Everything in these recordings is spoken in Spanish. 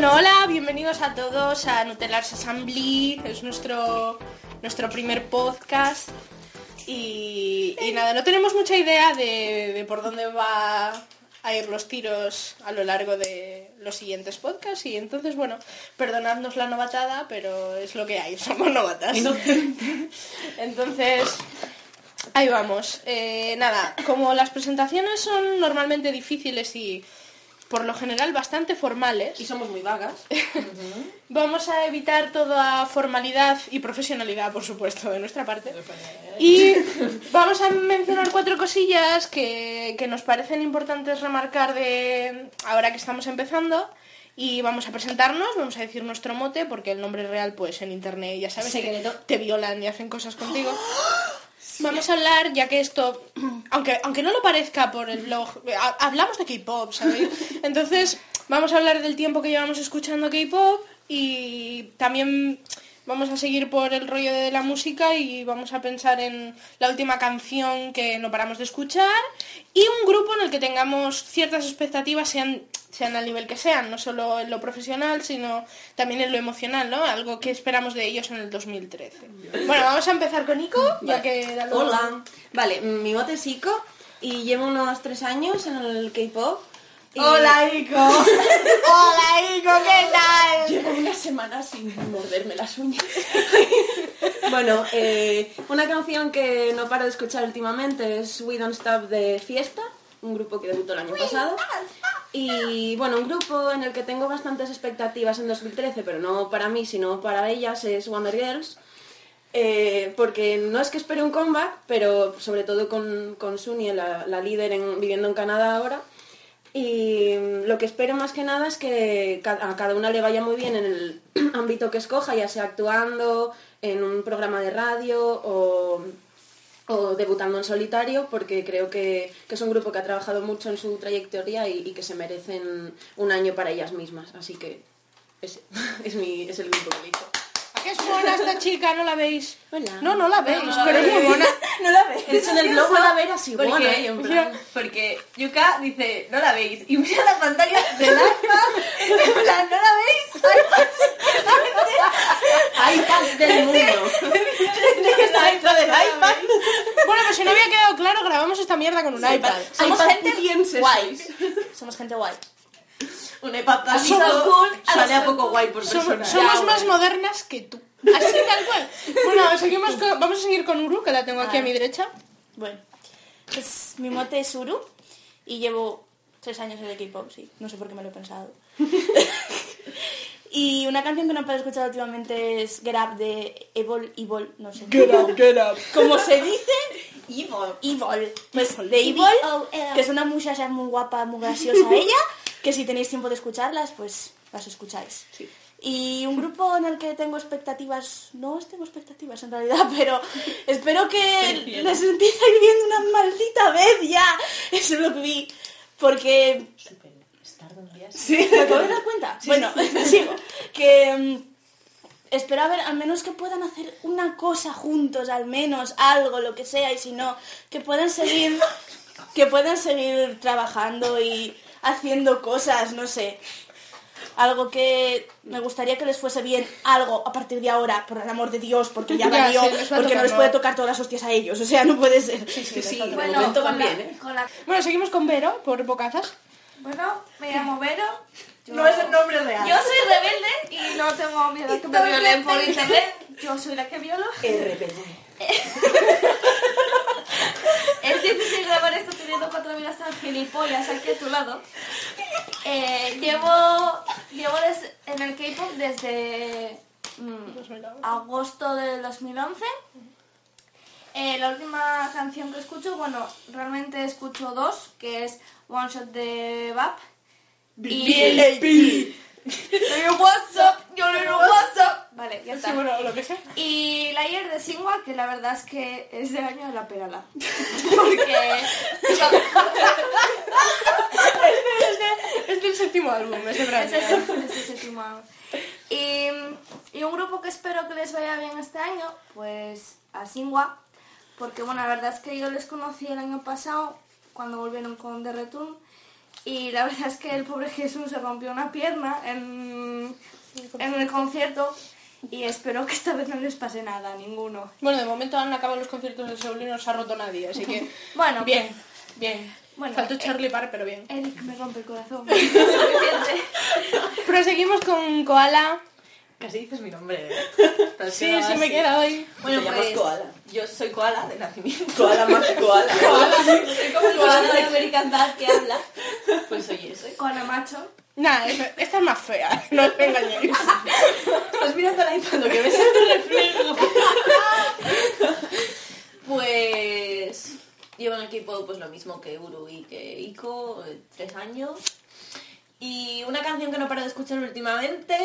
Bueno, hola, bienvenidos a todos a Nutellars Assembly. Es nuestro, nuestro primer podcast. Y, y nada, no tenemos mucha idea de, de por dónde va a ir los tiros a lo largo de los siguientes podcasts. Y entonces, bueno, perdonadnos la novatada, pero es lo que hay, somos novatas. Entonces, ahí vamos. Eh, nada, como las presentaciones son normalmente difíciles y por lo general bastante formales, Y somos muy vagas. Vamos a evitar toda formalidad y profesionalidad, por supuesto, de nuestra parte. Y vamos a mencionar cuatro cosillas que, que nos parecen importantes remarcar de ahora que estamos empezando. Y vamos a presentarnos, vamos a decir nuestro mote, porque el nombre real, pues en internet, ya sabes, Secreto. te, te violan y hacen cosas contigo. Vamos a hablar, ya que esto, aunque, aunque no lo parezca por el blog, ha- hablamos de K-pop, ¿sabéis? Entonces, vamos a hablar del tiempo que llevamos escuchando K-pop y también vamos a seguir por el rollo de la música y vamos a pensar en la última canción que no paramos de escuchar y un grupo en el que tengamos ciertas expectativas, sean, sean al nivel que sean, no solo en lo profesional, sino también en lo emocional, ¿no? Algo que esperamos de ellos en el 2013. Bueno, vamos a empezar con Nico, ya que... Hola. Vale, mi mote es Ico y llevo unos tres años en el K-pop. Y Ico! ¡Hola, Ico! ¿Qué tal? Llevo una semana sin morderme las uñas. bueno, eh, una canción que no paro de escuchar últimamente es We Don't Stop de Fiesta, un grupo que debutó el año pasado. Y bueno, un grupo en el que tengo bastantes expectativas en 2013, pero no para mí, sino para ellas, es Wonder Girls. Eh, porque no es que espere un comeback, pero sobre todo con, con Sunny, la, la líder en- viviendo en Canadá ahora. Y mm, lo que espero más que nada es que a cada una le vaya muy bien en el ámbito que escoja, ya sea actuando, en un programa de radio o, o debutando en solitario, porque creo que, que es un grupo que ha trabajado mucho en su trayectoria y, y que se merecen un año para ellas mismas. Así que ese es, mi, es el grupo que elijo. ¿A qué es buena esta chica? ¿No la veis? Hola. No, no la veis, no pero la es muy veis. buena. No la veis. De hecho, en el blog van a ver así, Porque, en plan... porque Yuka dice, no la veis. Y mira la pantalla del iPad. En plan, ¿no la veis? iPad del mundo. Que está dentro del iPad. Bueno, pues si no había quedado claro, grabamos esta mierda con un iPad. Somos iPad gente guay. Somos gente guay. Un iPad táctico cool, sale a poco guay por persona. somos más bueno. modernas que tú. Así tal cual. Bueno, seguimos con- vamos a seguir con Uru, que la tengo aquí a mi derecha. Bueno, pues mi mote es Uru y llevo tres años en el K-pop, sí. No sé por qué me lo he pensado. y una canción que no he escuchado últimamente es Get Up de Evil, Evil, no sé. get up. Como se dice, Evil. Evil. Pues de Evil, que es una muchacha muy guapa, muy graciosa ella, que si tenéis tiempo de escucharlas, pues las escucháis. Y un grupo en el que tengo expectativas, no tengo expectativas en realidad, pero espero que les empiece a ir viendo una maldita vez ya. Eso es lo que vi. Porque ¿Me acabo de dar cuenta? bueno, sigo. Que mm, espero a ver, al menos que puedan hacer una cosa juntos, al menos algo, lo que sea, y si no, que puedan seguir, que puedan seguir trabajando y haciendo cosas, no sé. Algo que me gustaría que les fuese bien, algo a partir de ahora, por el amor de Dios, porque ya valió, sí, porque no les puede tocar todas las hostias a ellos, o sea, no puede ser. Sí, sí, de Bueno, con van la, bien, ¿eh? con la- Bueno, seguimos con Vero, por bocazas. Bueno, me llamo Vero. Yo- No es el nombre real. Yo soy rebelde y no tengo miedo a que me violen por internet. Yo soy la que violo. Es difícil grabar esto teniendo cuatro amigas tan gilipollas aquí a tu lado. Eh, llevo llevo en el K-pop desde mm, agosto del 2011. Eh, la última canción que escucho, bueno, realmente escucho dos, que es One Shot de Bap. Y Yo WhatsApp, yo le digo WhatsApp. Vale, ya está. Sí, bueno, lo que sea. Y la ayer de Singwa, que la verdad es que es del año de la perala. Porque Es del séptimo álbum, es de es el, es el séptimo álbum. Y, y un grupo que espero que les vaya bien este año, pues a Singwa, porque bueno, la verdad es que yo les conocí el año pasado cuando volvieron con The Return y la verdad es que el pobre Jesús se rompió una pierna en, en el concierto y espero que esta vez no les pase nada a ninguno. Bueno, de momento han acabado los conciertos de Seúl y no se ha roto nadie, así que... Bueno, bien, bien. Bueno, Faltó eh, Charlie Parr, pero bien. Eric me rompe el corazón. Proseguimos con Koala. Casi dices mi nombre, ¿eh? Has Sí, sí me queda hoy. Bueno, Te llamas pues, koala. Yo soy koala de nacimiento. Koala más koala. Soy como el Koala de American Dad que habla. Pues soy eso. Con el macho. Nah, esta, es más fea, no os engañéis. Estás mirando al iPad, lo que ves es tu reflejo. pues llevo en el equipo pues lo mismo que Uru y que Iko, eh, tres años. Y una canción que no paro de escuchar últimamente,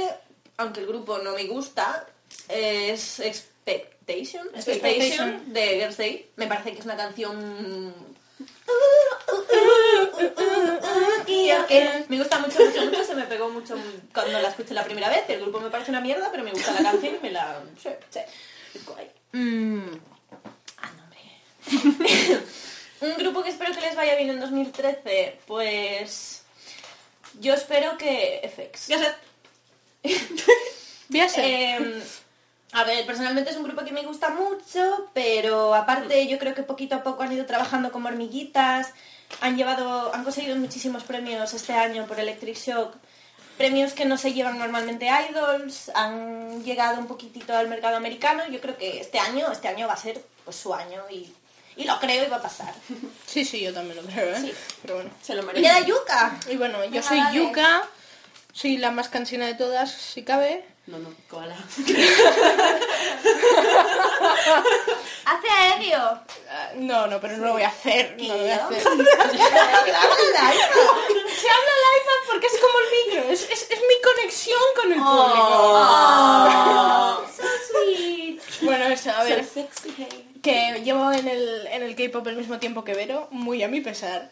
aunque el grupo no me gusta, es Expectation, Expectation de Girls' Day. Me parece que es una canción me gusta mucho, mucho, mucho, se me pegó mucho cuando la escuché la primera vez. El grupo me parece una mierda, pero me gusta la canción y me la... Sí, sí. Mm. Ah, no, hombre. Un grupo que espero que les vaya bien en 2013, pues... Yo espero que FX. Ya sé. Voy a ser. Eh, a ver, personalmente es un grupo que me gusta mucho, pero aparte yo creo que poquito a poco han ido trabajando como hormiguitas, han llevado, han conseguido muchísimos premios este año por Electric Shock, premios que no se llevan normalmente idols, han llegado un poquitito al mercado americano, yo creo que este año, este año va a ser pues su año y, y lo creo y va a pasar. Sí, sí, yo también lo creo, ¿eh? Sí. Pero bueno. Se lo Y merece. queda Yuka. Y bueno, yo Venga, soy dale. Yuka, soy la más cansina de todas, si cabe. No, no, koala. Hace aéreo. Ah, no, no, pero no lo voy a hacer. No lo voy a hacer. Habla Se habla al iPad porque es como el micro, es, es, es mi conexión con el público. So sweet. Bueno, eso, a ver, sexy, hey. Que llevo en el, en el K-pop el mismo tiempo que Vero, muy a mi pesar,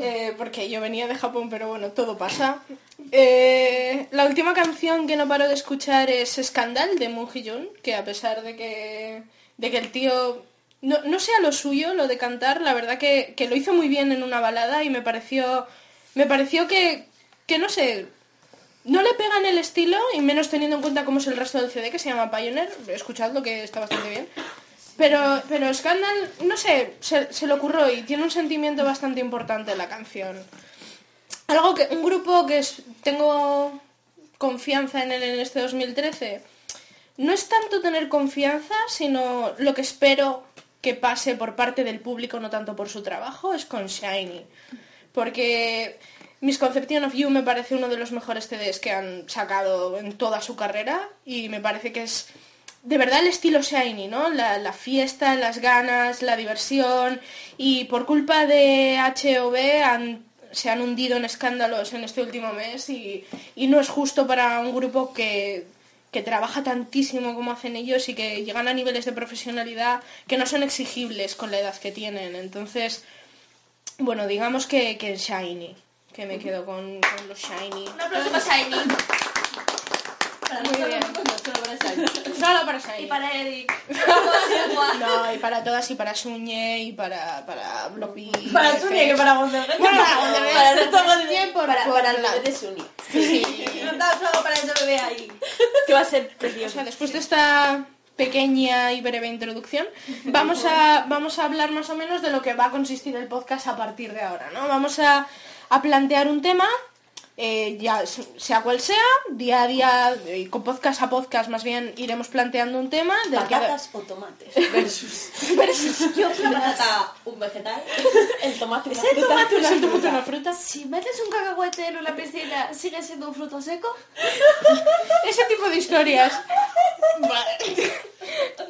eh, porque yo venía de Japón, pero bueno, todo pasa. Eh, la última canción que no paro de escuchar es Scandal de Moon Hee-jun, que a pesar de que, de que el tío no, no sea lo suyo, lo de cantar, la verdad que, que lo hizo muy bien en una balada y me pareció, me pareció que, que no sé, no le pegan el estilo, y menos teniendo en cuenta cómo es el resto del CD, que se llama Pioneer. Escuchadlo, que está bastante bien. Pero, pero Scandal, no sé, se, se le ocurrió y tiene un sentimiento bastante importante la canción. Algo que, un grupo que es- tengo confianza en él en este 2013, no es tanto tener confianza, sino lo que espero que pase por parte del público, no tanto por su trabajo, es con Shiny. Porque Misconception of You me parece uno de los mejores CDs que han sacado en toda su carrera y me parece que es de verdad el estilo Shiny, ¿no? La, la fiesta, las ganas, la diversión y por culpa de HOV han, se han hundido en escándalos en este último mes y, y no es justo para un grupo que, que trabaja tantísimo como hacen ellos y que llegan a niveles de profesionalidad que no son exigibles con la edad que tienen. Entonces, bueno, digamos que, que Shiny, que me quedo con, con los Shiny. Un aplauso para Shiny. Muy bien. Solo para esa. Solo para Shiny. Y para Eric. No, y para todas, y para Suñe, y para, para Bloppy. Para Sunia que para Wonder Bueno, para Wonder Para el resto todo de- el tiempo, para, el bebé de Suni. Sí. Un aplauso para ese bebé ahí. Que va a ser O precioso. sea, después de esta pequeña y breve introducción, vamos a, vamos a hablar más o menos de lo que va a consistir el podcast a partir de ahora, ¿no? Vamos a, a plantear un tema, eh, ya sea cual sea, día a día, eh, con podcast a podcast más bien iremos planteando un tema del que... ¿Patatas o tomates? Versus. Yo Una patata, un vegetal. El tomate. ¿Es el tomate una ¿Es un fruta? una fruta? Si metes un cacahuete en una piscina, ¿sigue siendo un fruto seco? Ese tipo de historias. Vale.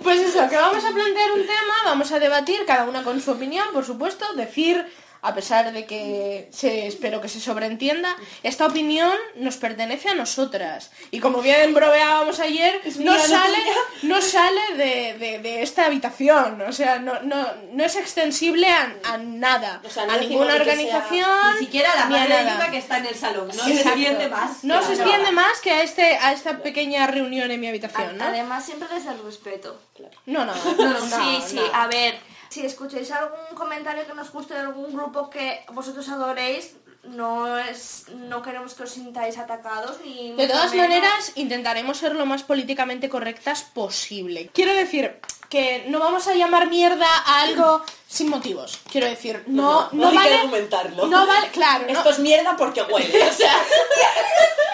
Pues eso, que vamos a plantear un tema, vamos a debatir, cada una con su opinión, por supuesto, decir, a pesar de que se, espero que se sobreentienda, esta opinión nos pertenece a nosotras. Y como bien bromeábamos ayer, no sale, no sale de, de- de esta habitación, o sea, no, no, no es extensible a, a nada, O sea, no a ninguna sea- organización, Ni siquiera la ni a madre de. Yuka que está en el salón. No se extiende más. No se la extiende más que a, este, a esta pequeña reunión en mi habitación, ¿no? Además, siempre desde el respeto. No, no, sí, sí, a ver. Si escucháis algún comentario que nos guste de algún grupo que vosotros adoréis, no es no queremos que os sintáis atacados ni De todas menos. maneras, intentaremos ser lo más políticamente correctas posible. Quiero decir que no vamos a llamar mierda a algo sin motivos. Quiero decir, no, no, no hay que vale. argumentarlo. No vale, claro. no- Esto es mierda porque huele, o sea...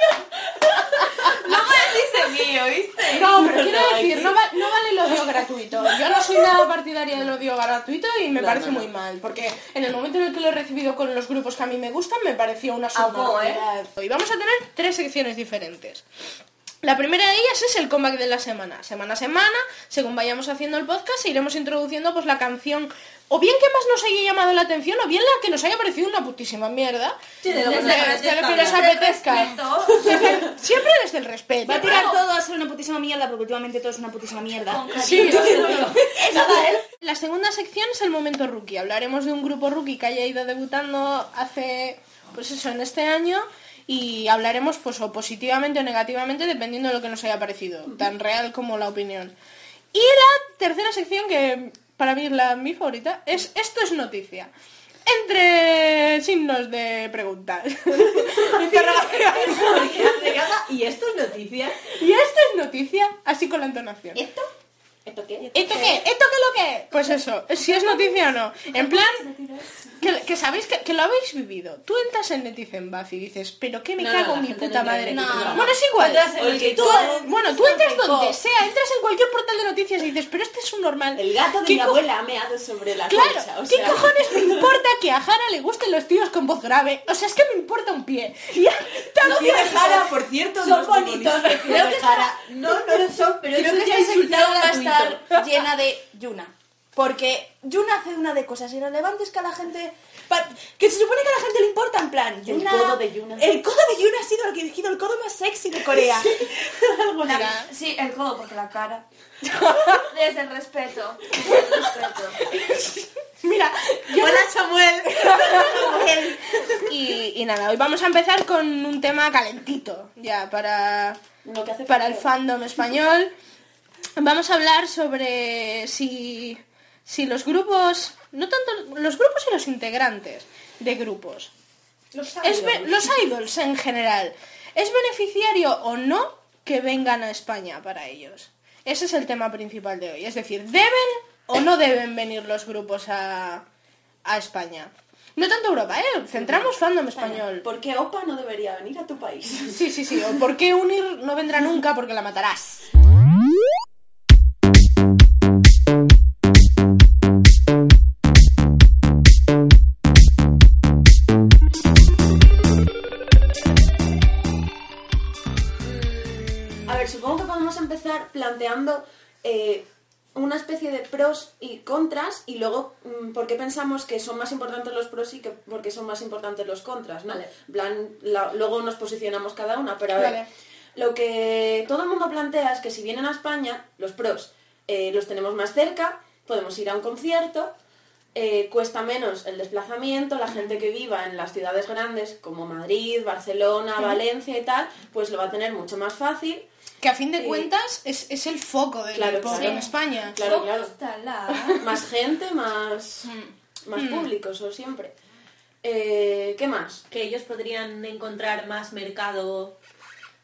No me decís mío, ¿viste? No, pero quiero decir, no, va- no vale el odio gratuito. Yo no soy nada partidaria del odio gratuito y me No, parece no, no. muy mal, porque en el momento en el que lo he recibido con los grupos que a mí me gustan, me pareció una ¿eh? subnormalidad. Y vamos a tener tres secciones diferentes. La primera de ellas es el comeback de la semana. Semana a semana, según vayamos haciendo el podcast, iremos introduciendo pues la canción o bien que más nos haya llamado la atención o bien la que nos haya parecido una putísima mierda. Sí, Desde- desde lo que hablar. apetezca. Siempre desde el respeto. Va a tirar todo a ser una putísima mierda porque últimamente todo es una putísima mierda. Sí, da, ¿eh? La segunda sección es el momento rookie. Hablaremos de un grupo rookie que haya ido debutando hace, pues eso, en este año y hablaremos pues o positivamente o negativamente dependiendo de lo que nos haya parecido, tan real como la opinión. Y la tercera sección que para mí es la mi favorita es esto es noticia. Entre signos de preguntas. y esto es noticia. y esto es noticia, así con la entonación. ¿Esto? ¿Esto qué? ¿Esto qué? ¿Esto qué lo que? Pues eso, si es noticia o no. En plan, que, que sabéis que, que lo habéis vivido. Tú entras en Netizen Buff y dices, pero qué me No, cago no, en mi puta no madre. Buff. Bueno, es igual. Entras en el que Tú- todo- bueno, tú entras donde sea, entras en cualquier portal de noticias y dices, pero este es un normal. El gato de ¿Qué mi abuela ha meado sobre la Claro, colcha, o ¿qué cojones me importa que a Jara le gusten los tíos con voz grave? O sea, es que me importa un pie. Y a- Los tíos de Jara, por cierto, Son no bonitos, tíos de Jara. No, no lo son, pero Creo que ya esta es estar llena de Yuna. Porque Yuna hace una de cosas irrelevantes que a la gente... Que se supone que a la gente le importa, en plan... Yuna- codo de Yuna. El codo de Yuna ha sido el que ha elegido el codo más sexy de Corea. Mira, Sí, el codo, porque la cara. Desde el respeto. Desde el respeto. mira, yo Hola, Samuel. Y, y nada, hoy vamos a empezar con un tema calentito, ya, para, Lo que hace para el fandom español. Vamos a hablar sobre si, si los grupos, no tanto los grupos y los integrantes de grupos, Los es idols. los idols en general, ¿es beneficiario o no que vengan a España para ellos? Ese es el tema principal de hoy, es decir, ¿deben o no deben venir los grupos a, a España? No tanto Europa, ¿eh? Centramos fandom español. ¿Por qué OPA no debería venir a tu país? Sí, sí, sí. O ¿Por qué unir no vendrá nunca? Porque la matarás. Planteando eh, una especie de pros y contras y luego mm, por qué pensamos que son más importantes los pros y que por qué son más importantes los contras, ¿no? Vale. En plan, la- luego nos posicionamos cada una, pero a ver, Vale. lo que todo el mundo plantea es que si vienen a España, los pros eh, los tenemos más cerca, podemos ir a un concierto, eh, cuesta menos el desplazamiento, la gente que viva en las ciudades grandes como Madrid, Barcelona, Valencia y tal, pues lo va a tener mucho más fácil. Que a fin de Sí. cuentas es, es el foco del Claro, pop claro. en España. Claro, claro. Más gente, más, más público, eso siempre. Eh, ¿Qué más? Que ellos podrían encontrar más mercado.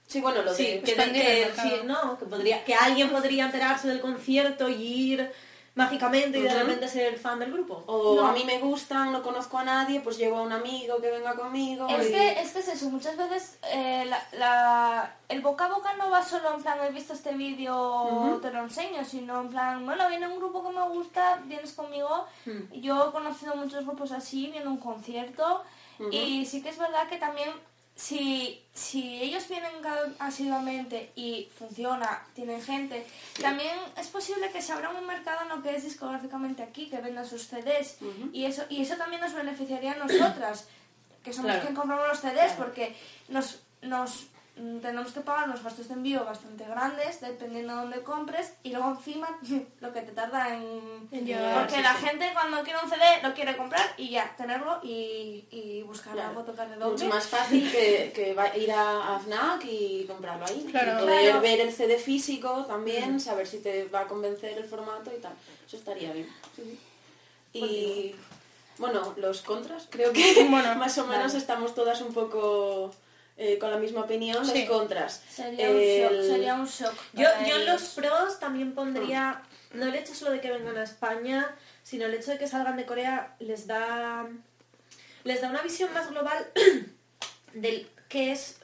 Sí, bueno, lo Sí, de... que, sí, no, que, podría, que alguien podría enterarse del concierto y ir mágicamente y de repente ser fan del grupo. O No. a mí me gustan, no conozco a nadie, pues llevo a un amigo que venga conmigo. Es y- que, es que es eso, muchas veces eh, la, la- el boca a boca no va solo en plan, he visto este vídeo, te lo enseño, sino en plan, bueno, viene un grupo que me gusta, vienes conmigo. Yo he conocido muchos grupos así, viendo un concierto, y sí que es verdad que también si, si ellos vienen asiduamente y funciona, tienen gente, también es posible que se abra un mercado en lo que es discográficamente aquí, que vendan sus CDs, y, eso, y eso también nos beneficiaría a nosotras que somos Claro. quien compramos los CDs porque nos, nos tenemos que pagar unos gastos de envío bastante grandes dependiendo de dónde compres y luego encima lo que te tarda en... En llegar, porque sí, la sí. gente cuando quiere un CD lo quiere comprar y ya, tenerlo y, y buscar Claro. la foto que le Mucho más fácil que, que ir a, a FNAC y comprarlo ahí. Claro. Y poder Claro. ver el CD físico también, saber si te va a convencer el formato y tal. Eso estaría bien. Sí. Y bueno, los contras, creo que Bueno, más o menos estamos todas un poco eh, con la misma opinión. Sí. Los contras. Sería, un shock, sería un shock. Yo, yo en los pros también pondría, no el hecho solo de que vengan a España, sino el hecho de que salgan de Corea les da, les da una visión más global del qué es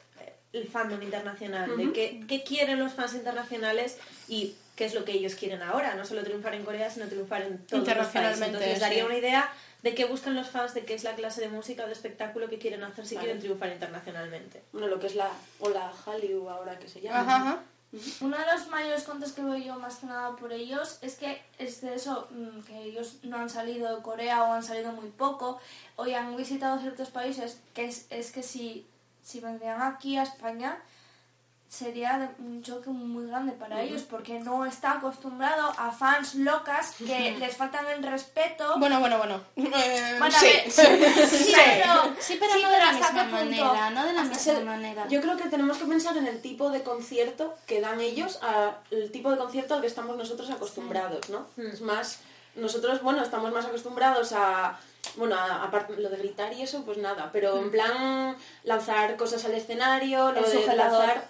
el fandom internacional, de qué, qué quieren los fans internacionales y qué es lo que ellos quieren ahora, no solo triunfar en Corea, sino triunfar en todos los países. Internacionalmente, Entonces les daría sí. una idea de qué buscan los fans, de qué es la clase de música o de espectáculo que quieren hacer si Vale. quieren triunfar internacionalmente. Bueno, lo que es la ola Hallyu ahora que se llama. Ajá, ajá. Uno de los mayores contras que veo yo más que nada por ellos es que es de eso, mm, que ellos no han salido de Corea o han salido muy poco o ya han visitado ciertos países, que es, es que si, si vendrían aquí a España sería un choque muy grande para ellos porque no está acostumbrado a fans locas que les faltan el respeto. Bueno, bueno, bueno. Eh, Bueno, sí. ver, sí, Sí. pero, Sí, pero sí, no de la ¿hasta misma manera, no de la misma el- manera. Yo creo que tenemos que pensar en el tipo de concierto que dan ellos, a- el tipo de concierto al que estamos nosotros acostumbrados, ¿no? Es más, nosotros, bueno, estamos más acostumbrados a, bueno, a- aparte lo de gritar y eso, pues nada, pero en plan lanzar cosas al escenario, lo El de lanzar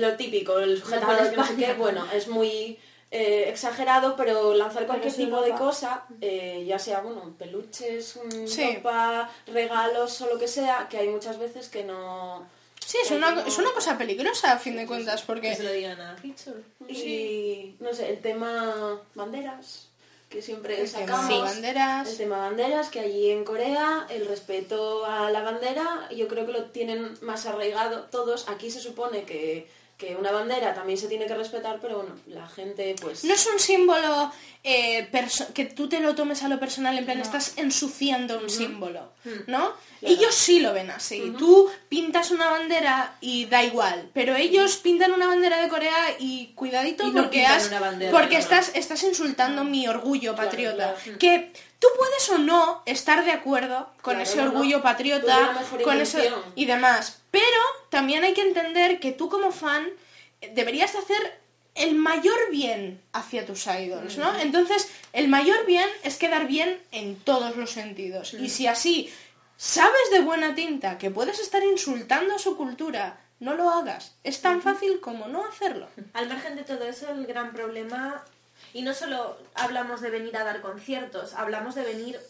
lo típico, el sujetador, que no sé qué, bueno, es muy eh, exagerado, pero lanzar cualquier tipo de cosa, eh, ya sea, bueno, peluches, mm, Sí. ropa, regalos o lo que sea, que hay muchas veces que no... Sí, es una, es una cosa peligrosa a fin de cuentas, Que porque se lo digan a Hitchell. Y no sé, el tema banderas, que siempre El tema sacamos. banderas. El tema banderas, que allí en Corea el respeto a la bandera, yo creo que lo tienen más arraigado todos. Aquí se supone que, que una bandera también se tiene que respetar, pero bueno, la gente pues... no es un símbolo eh, que tú te lo tomes a lo personal, en plan, estás ensuciando un símbolo, ¿no? Ellos sí lo ven así. Tú pintas una bandera y da igual, pero ellos pintan una bandera de Corea y cuidadito Y no porque, pintan has- una bandera, porque no. estás, estás insultando mi orgullo patriota. claro. Que tú puedes o no estar de acuerdo con Claro, ese orgullo patriota, con eso y demás. Pero también hay que entender que tú como fan deberías hacer el mayor bien hacia tus idols, ¿no? Entonces, el mayor bien es quedar bien en todos los sentidos. Y si así sabes de buena tinta que puedes estar insultando a su cultura, no lo hagas. Es tan fácil como no hacerlo. Al margen de todo eso, el gran problema, y no solo hablamos de venir a dar conciertos, hablamos de venir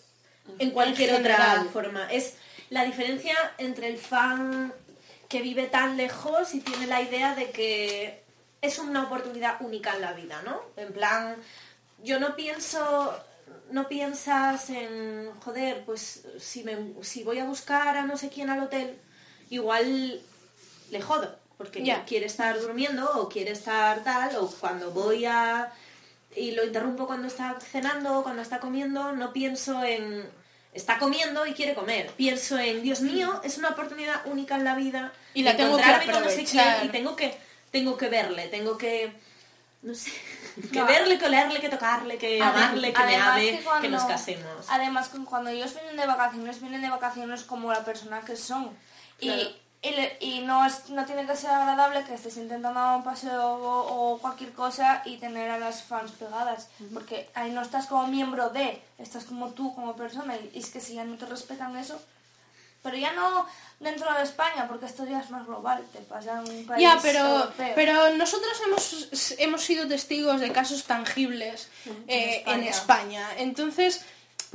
en cualquier En otra forma. Es la diferencia entre el fan que vive tan lejos y tiene la idea de que es una oportunidad única en la vida, ¿no? En plan, yo no pienso, no piensas en, joder, pues si, me, si voy a buscar a no sé quién al hotel, igual le jodo, porque Ya. quiere estar durmiendo o quiere estar tal, o cuando voy a... y lo interrumpo cuando está cenando o cuando está comiendo, no pienso en... está comiendo y quiere comer. Pienso en, Dios mío, es una oportunidad única en la vida Y la tengo que con no sé quién aprovechar. y tengo que, tengo que verle, tengo que... no sé... Que No. verle, que olerle, que tocarle, que amarle, que me hable, que nos casemos. Además, cuando ellos vienen de vacaciones, vienen de vacaciones como la persona que son. Y, Claro. y, no, es, no tiene que ser agradable que estés intentando dar un paseo o, o cualquier cosa y tener a las fans pegadas. Porque ahí no estás como miembro de, estás como tú, como persona. Y, y es que si ya no te respetan eso. Pero ya no dentro de España, porque esto ya es más global, te pasa en un país Ya, pero, europeo. pero nosotros hemos, hemos sido testigos de casos tangibles eh, en, España. España. Entonces,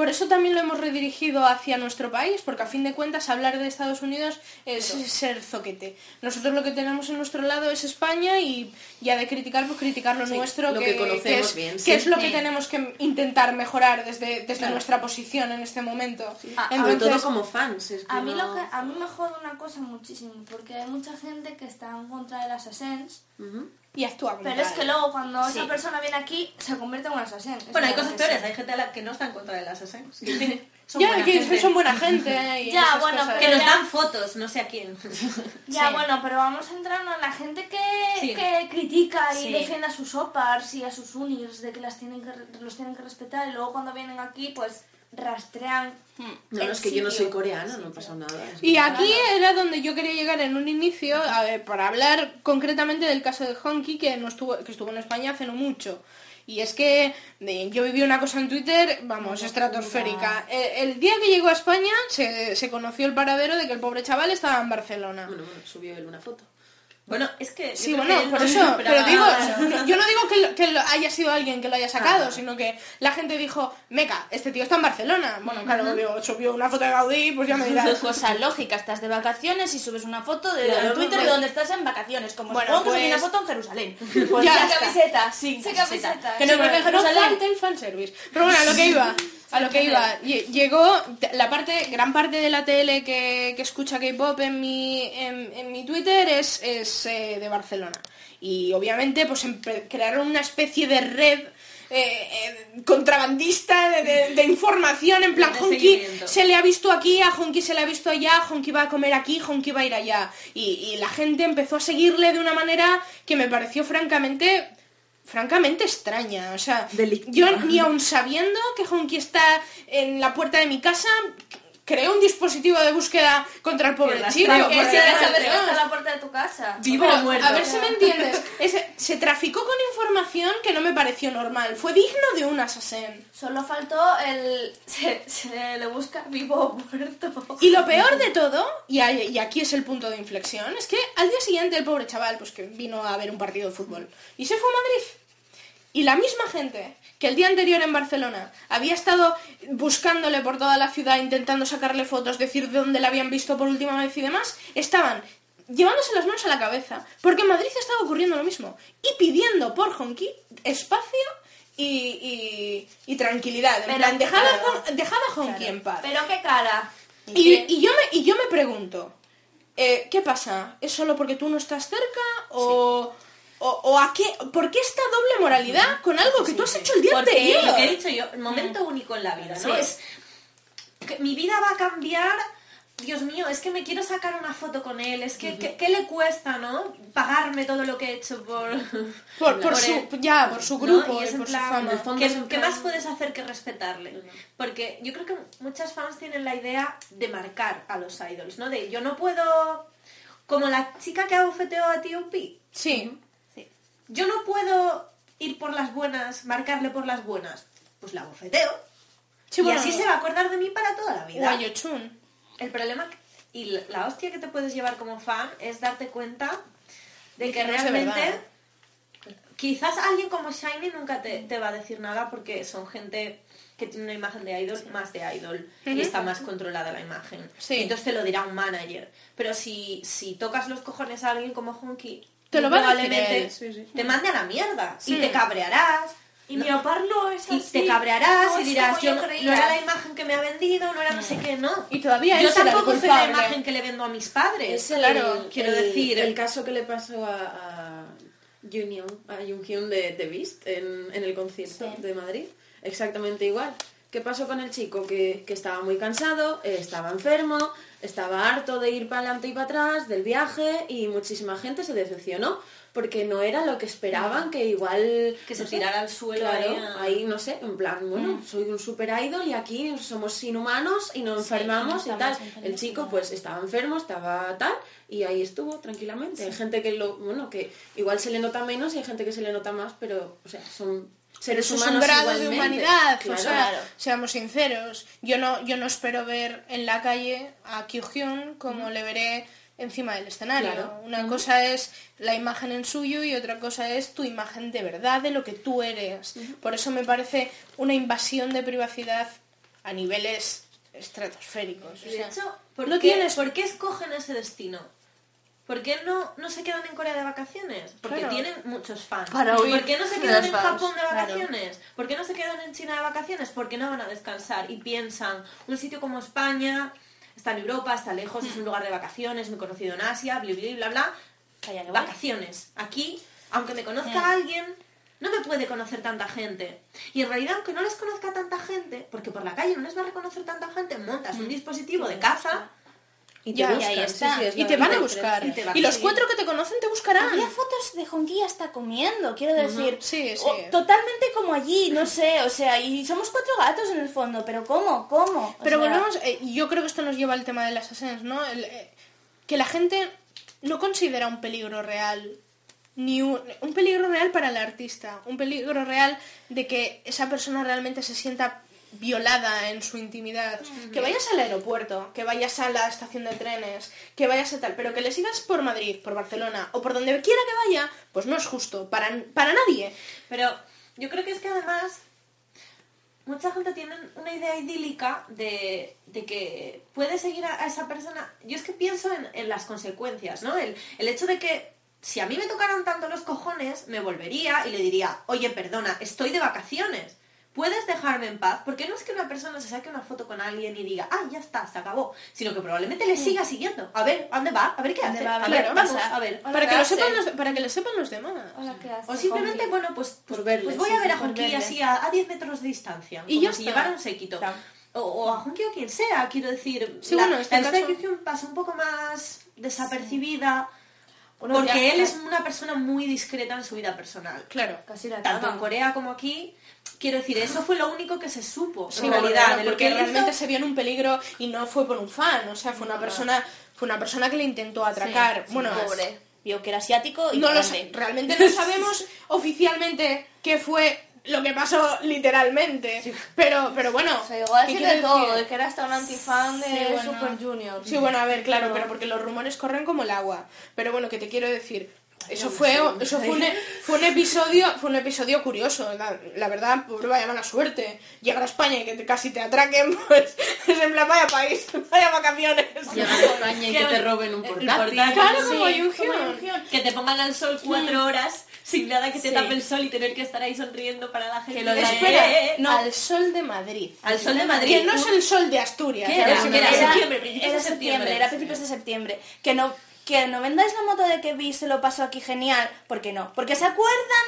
por eso también lo hemos redirigido hacia nuestro país, porque a fin de cuentas hablar de Estados Unidos es ser zoquete. Nosotros lo que tenemos en nuestro lado es España y ya de criticar, pues criticar lo Sí, nuestro, lo que, que conocemos es, bien, que es lo que tenemos que intentar mejorar desde, desde Claro. nuestra posición en este momento. Ah, Sobre todo Entonces, como fans. Es que A mí, no- lo que, a mí me jode una cosa muchísimo, porque hay mucha gente que está en contra de las Assassins, Ujú. Y actúa como pero es que luego cuando Sí. esa persona viene aquí, se convierte en un Assassin. Es Bueno, hay cosas sí. peores, hay gente a la que no está en contra de las assassins. que son ya, buena que gente. son buena gente. y Ya, bueno. Que nos dan fotos, no sé a quién. Ya, Sí. bueno, pero vamos entrando en la gente que, Sí. que critica y Sí. defiende a sus opars y a sus unirs de que las tienen que, re- los tienen que respetar y luego cuando vienen aquí, pues rastrean. No, no, el es que yo no soy coreana, no pasa nada. Y aquí era donde yo quería llegar en un inicio, a ver, para hablar concretamente del caso de Honky, que, no estuvo, que estuvo en España hace no mucho. Y es que eh, yo viví una cosa en Twitter, vamos, estratosférica. El, el día que llegó a España se, se conoció el paradero de que el pobre chaval estaba en Barcelona. Bueno, bueno, subió él una foto. Bueno, es que... yo Sí, creo bueno, que él por no eso, pero digo, no- yo no digo que, lo- que lo haya sido alguien que lo haya sacado, sino que la gente dijo, meca, este tío está en Barcelona. Bueno, claro, digo, subió una foto de Gaudí, pues ya me dirás. Cosa lógica, estás de vacaciones y subes una foto de Claro, en Twitter de donde estás en vacaciones. Como Bueno, supongo que subí pues- una foto en Jerusalén. Pues Ya ya camiseta, sí, camiseta. camiseta. Que no Sí, creo que en no Jerusalén. falta el fanservice. Pero bueno, a lo que iba, a lo que iba. Lle- Llegó la parte, gran parte de la tele que, que escucha K-pop en mi, en, en mi Twitter es, es eh, de Barcelona. Y obviamente pues empe- crearon una especie de red eh, eh, contrabandista de, de- de información en plan Honky se le ha visto aquí, a Honky se le ha visto allá, Honky va a comer aquí, Honky va a ir allá. Y, y la gente empezó a seguirle de una manera que me pareció francamente francamente extraña. O sea, Delictiva. yo ni aun sabiendo que Honky está en la puerta de mi casa, creé un dispositivo de búsqueda contra el pobre chico. Que porque- si ya sabes que Dios. está en la puerta de tu casa. Vivo o muerto. A ver si me entiendes. Ese- se traficó con información que no me pareció normal. Fue digno de un asesén. Solo faltó el... Se, se le busca vivo o muerto. Y lo peor de todo, y, y aquí es el punto de inflexión, es que al día siguiente el pobre chaval, pues que vino a ver un partido de fútbol, y se fue a Madrid. Y la misma gente que el día anterior en Barcelona había estado buscándole por toda la ciudad, intentando sacarle fotos, decir de dónde la habían visto por última vez y demás, estaban llevándose las manos a la cabeza, porque en Madrid estaba ocurriendo lo mismo, y pidiendo por Honky espacio y, y- y tranquilidad. En Pero plan, dejad a, claro. Dejad a Honky en paz. Pero qué cara. Y, y yo me, y yo me pregunto, eh, ¿qué pasa? ¿Es solo porque tú no estás cerca? ¿O, o, o a qué? ¿Por qué esta doble moralidad con algo que tú has hecho el día Porque anterior? lo que he dicho yo, el momento único en la vida, ¿no? Es que mi vida va a cambiar. Dios mío, es que me quiero sacar una foto con él. Es que, ¿qué, qué le cuesta, no? Pagarme todo lo que he hecho por... Por, por su, él. ya, por su grupo Y y, es en por su plan, fondo ¿qué, qué más puedes hacer que respetarle? Porque yo creo que muchas fans tienen la idea de marcar a los idols, ¿no? De yo no puedo... Como la chica que abofeteó a T.O.P. Sí. Yo no puedo ir por las buenas, marcarle por las buenas. Pues la bofeteo. Sí, y bueno, así se va a acordar de mí para toda la vida. Guayochun. El problema y la- hostia que te puedes llevar como fan es darte cuenta de que realmente verdad. quizás alguien como Shiny nunca te, te va a decir nada porque son gente que tiene una imagen de idol más de idol y está más controlada la imagen. Sí. Entonces te lo dirá un manager. Pero si, si tocas los cojones a alguien como Honky, Te lo va a decir probablemente él, sí, sí. te mande a la mierda y te cabrearás. Y mi opar no es Y así. te cabrearás no y dirás, como yo no, creía". no era la imagen que me ha vendido, no era no sé qué, no. Y todavía yo tampoco soy la imagen que le vendo a mis padres. Es el- Claro, quiero decir- El caso que le pasó a, a a de The Beast en, en el concierto de Madrid. Exactamente igual. ¿Qué pasó con el chico? Que, que estaba muy cansado, eh, estaba enfermo, estaba harto de ir para adelante y para atrás del viaje y muchísima gente se decepcionó porque no era lo que esperaban, que igual... Que se no sé, tirara al suelo Claro, ahí a- ahí no sé, en plan, bueno, soy un super idol y aquí somos inhumanos y nos enfermamos y tal. El chico pues estaba enfermo, estaba tal y ahí estuvo tranquilamente. Hay gente que lo, bueno, que igual se le nota menos y hay gente que se le nota más, pero, o sea, son seres Eso es humanos un grado de humanidad, o Claro. sea, seamos sinceros. Yo no, yo no espero ver en la calle a Kyuhyun como le veré encima del escenario. Claro. Una cosa es la imagen en suyo y otra cosa es tu imagen de verdad, de lo que tú eres. Por eso me parece una invasión de privacidad a niveles estratosféricos. o de hecho, ¿por, no qué, tienes- ¿por qué escogen ese destino? ¿Por qué no, no se quedan en Corea de vacaciones? Porque Claro. tienen muchos fans. Para ¿Por qué no se quedan en fans? Japón de Claro. vacaciones? ¿Por qué no se quedan en China de vacaciones? Porque no van a descansar y piensan, un sitio como España está en Europa, está lejos, es un lugar de vacaciones, muy conocido en Asia, bla, bla, bla, bla. Calla, que voy. Vacaciones. Aquí, aunque me conozca alguien, no me puede conocer tanta gente. Y en realidad, aunque no les conozca tanta gente, porque por la calle no les va a reconocer tanta gente, montas un dispositivo de caza Y te Ya, y ahí está. sí, y te van a buscar. y los cuatro que te conocen te buscarán. Había fotos de Honky hasta comiendo, quiero decir. Sí, sí. O- totalmente como allí, no sé, o sea, y somos cuatro gatos en el fondo, pero ¿cómo? ¿Cómo? O Pero sea, volvemos, eh, yo creo que esto nos lleva al tema de las assassins, ¿no? El, eh, que la gente no considera un peligro real ni un, un peligro real para el artista, un peligro real de que esa persona realmente se sienta violada en su intimidad. Que vayas al aeropuerto, que vayas a la estación de trenes, que vayas a tal, pero que le sigas por Madrid, por Barcelona o por donde quiera que vaya, pues no es justo para, para nadie. Pero yo creo que es que además mucha gente tiene una idea idílica de, de que puede seguir a, a esa persona. Yo es que pienso en, en las consecuencias, ¿no? El, el hecho de que si a mí me tocaran tanto los cojones, me volvería y le diría, oye, perdona, estoy de vacaciones. ¿Puedes dejarme en paz? Porque no es que una persona se saque una foto con alguien y diga, ah, ya está, se acabó. Sino que probablemente le siga siguiendo. A ver, ¿a dónde va? A ver qué ¿Dónde hace. va? A A ver, ver, vamos, pasa. a ver. Para que, ¿qué lo sepan los, para que lo sepan los demás. Hola, ¿qué hace? O simplemente, bueno, pues, pues, Por verle, pues voy sí, a ver a verle. así a, a 10 metros de distancia. Y como ya si está. un séquito. O, o a Honky o quien sea, quiero decir. Sí, la, bueno, en este la caso- pasa un poco más desapercibida. Bueno, porque ya- él es una persona muy discreta en su vida personal. Claro. Casi la Tanto en Corea como aquí. Quiero decir, eso fue lo único que se supo. Sí, en realidad, claro, de lo porque que hizo. realmente se vio en un peligro y no fue por un fan, o sea, fue una persona, fue una persona que le intentó atracar. bueno, Pobre. Vio que era asiático y no lo sé, realmente no sabemos oficialmente qué fue lo que pasó literalmente, pero, pero bueno. Se llegó a ¿qué decir de todo, de que era hasta un antifan de Sí, bueno. Super Junior. Sí, bueno, a ver, claro, pero porque los rumores corren como el agua. Pero bueno, que te quiero decir, eso fue, eso fue un, fue un episodio, fue un episodio curioso, la, la verdad, pobre vaya mala suerte. Llegar a España y que te- casi te atraquen, pues es en plan, vaya país, vaya vacaciones. Llegar a España y que te roben un portátil. portátil. Claro, Sí, como Jung. Que te pongan al sol cuatro horas sin nada que te Sí. tape el sol y tener que estar ahí sonriendo para la gente. Que lo de- Espera, Eh, no. al sol de Madrid. Al sol de Madrid. Que no es el sol de Asturias. ¿Qué era? Que ¿Qué era? me- septiembre, era de septiembre. era principios de septiembre. Que no, que no vendáis la moto de que vi se lo pasó aquí genial. ¿Por qué no? Porque se acuerdan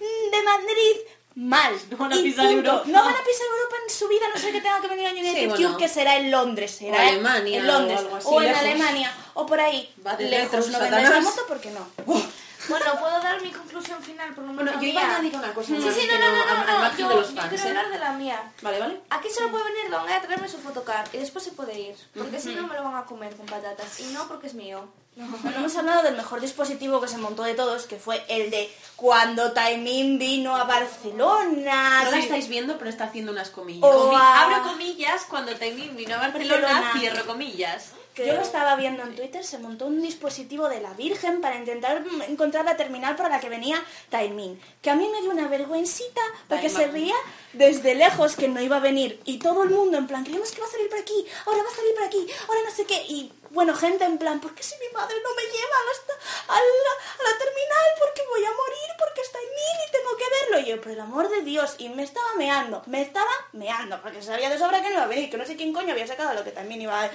mm, de Madrid mal. No van a pisar. Europa. No van a pisar Europa en su vida, no sé que tenga que venir a United Sí, bueno. que será en Londres, será O Alemania, en Londres, o algo así, o en lejos. Alemania, o por ahí. Va de lejos, retro, no vendáis la moto, ¿por qué no? Bueno, ¿puedo dar mi conclusión final por lo Bueno, menos yo la iba a añadir una cosa Sí, más sí, no, no, no, no, margen yo, de los yo fans, quiero ¿eh? hablar de la mía. Vale, vale. Aquí solo puede venir Don a traerme su fotocar y después se puede ir. Porque si no me lo van a comer con patatas. Y no porque es mío. Bueno, hemos hablado del mejor dispositivo que se montó de todos, que fue el de cuando Taimín vino a Barcelona. No la estáis viendo, pero está haciendo unas comillas. O a- Abro comillas cuando Taimín vino a Barcelona, Barcelona. cierro comillas. Yo lo estaba viendo en Twitter, se montó un dispositivo de la Virgen para intentar encontrar la terminal para la que venía Taimín. Que a mí me dio una vergüencita porque se veía desde lejos que no iba a venir. Y todo el mundo en plan, creemos que va a salir por aquí, ahora va a salir por aquí, ahora no sé qué. Y bueno, gente en plan, ¿por qué si mi madre no me lleva hasta a la, a la terminal? Porque voy a morir, porque está Taimín y tengo que verlo. Y yo, por el amor de Dios, y me estaba meando, me estaba meando, porque sabía de sobra que no iba a venir, que no sé quién coño había sacado lo que también iba a,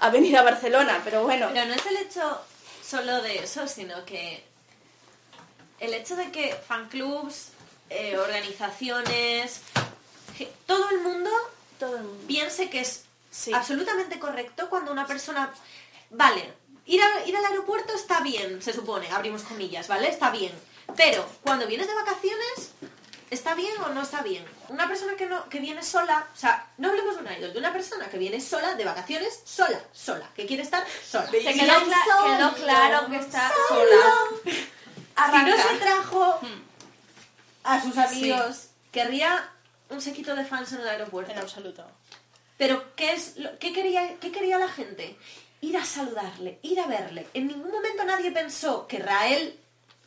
a venir a Barcelona, pero bueno. Pero no es el hecho solo de eso, sino que el hecho de que fanclubs, eh, organizaciones, todo el mundo Todo el mundo. piense que es Sí. absolutamente correcto cuando una persona... Vale, ir, a- ir al aeropuerto está bien, se supone, abrimos comillas, ¿vale? Está bien. Pero cuando vienes de vacaciones, ¿está bien o no está bien? Una persona que, no, que viene sola, o sea, no hablemos de un idol, de una persona que viene sola, de vacaciones, sola, sola, que quiere estar sola. Se quedó, cla- quedó claro que está sola. Si Arranca. no se trajo a sus amigos, querría un sequito de fans en el aeropuerto. En absoluto. Pero ¿qué es lo, qué quería qué quería la gente? Ir a saludarle, ir a verle. En ningún momento nadie pensó que Rael,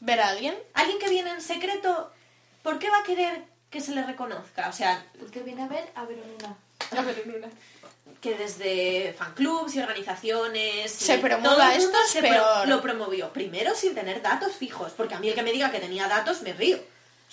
¿Ver a alguien? alguien que viene en secreto, ¿por qué va a querer que se le reconozca? O sea, Porque viene a ver a Verónica. que desde fanclubs y organizaciones Se y promueva todo esto es se pro- peor. lo promovió primero sin tener datos fijos porque a mí el que me diga que tenía datos me río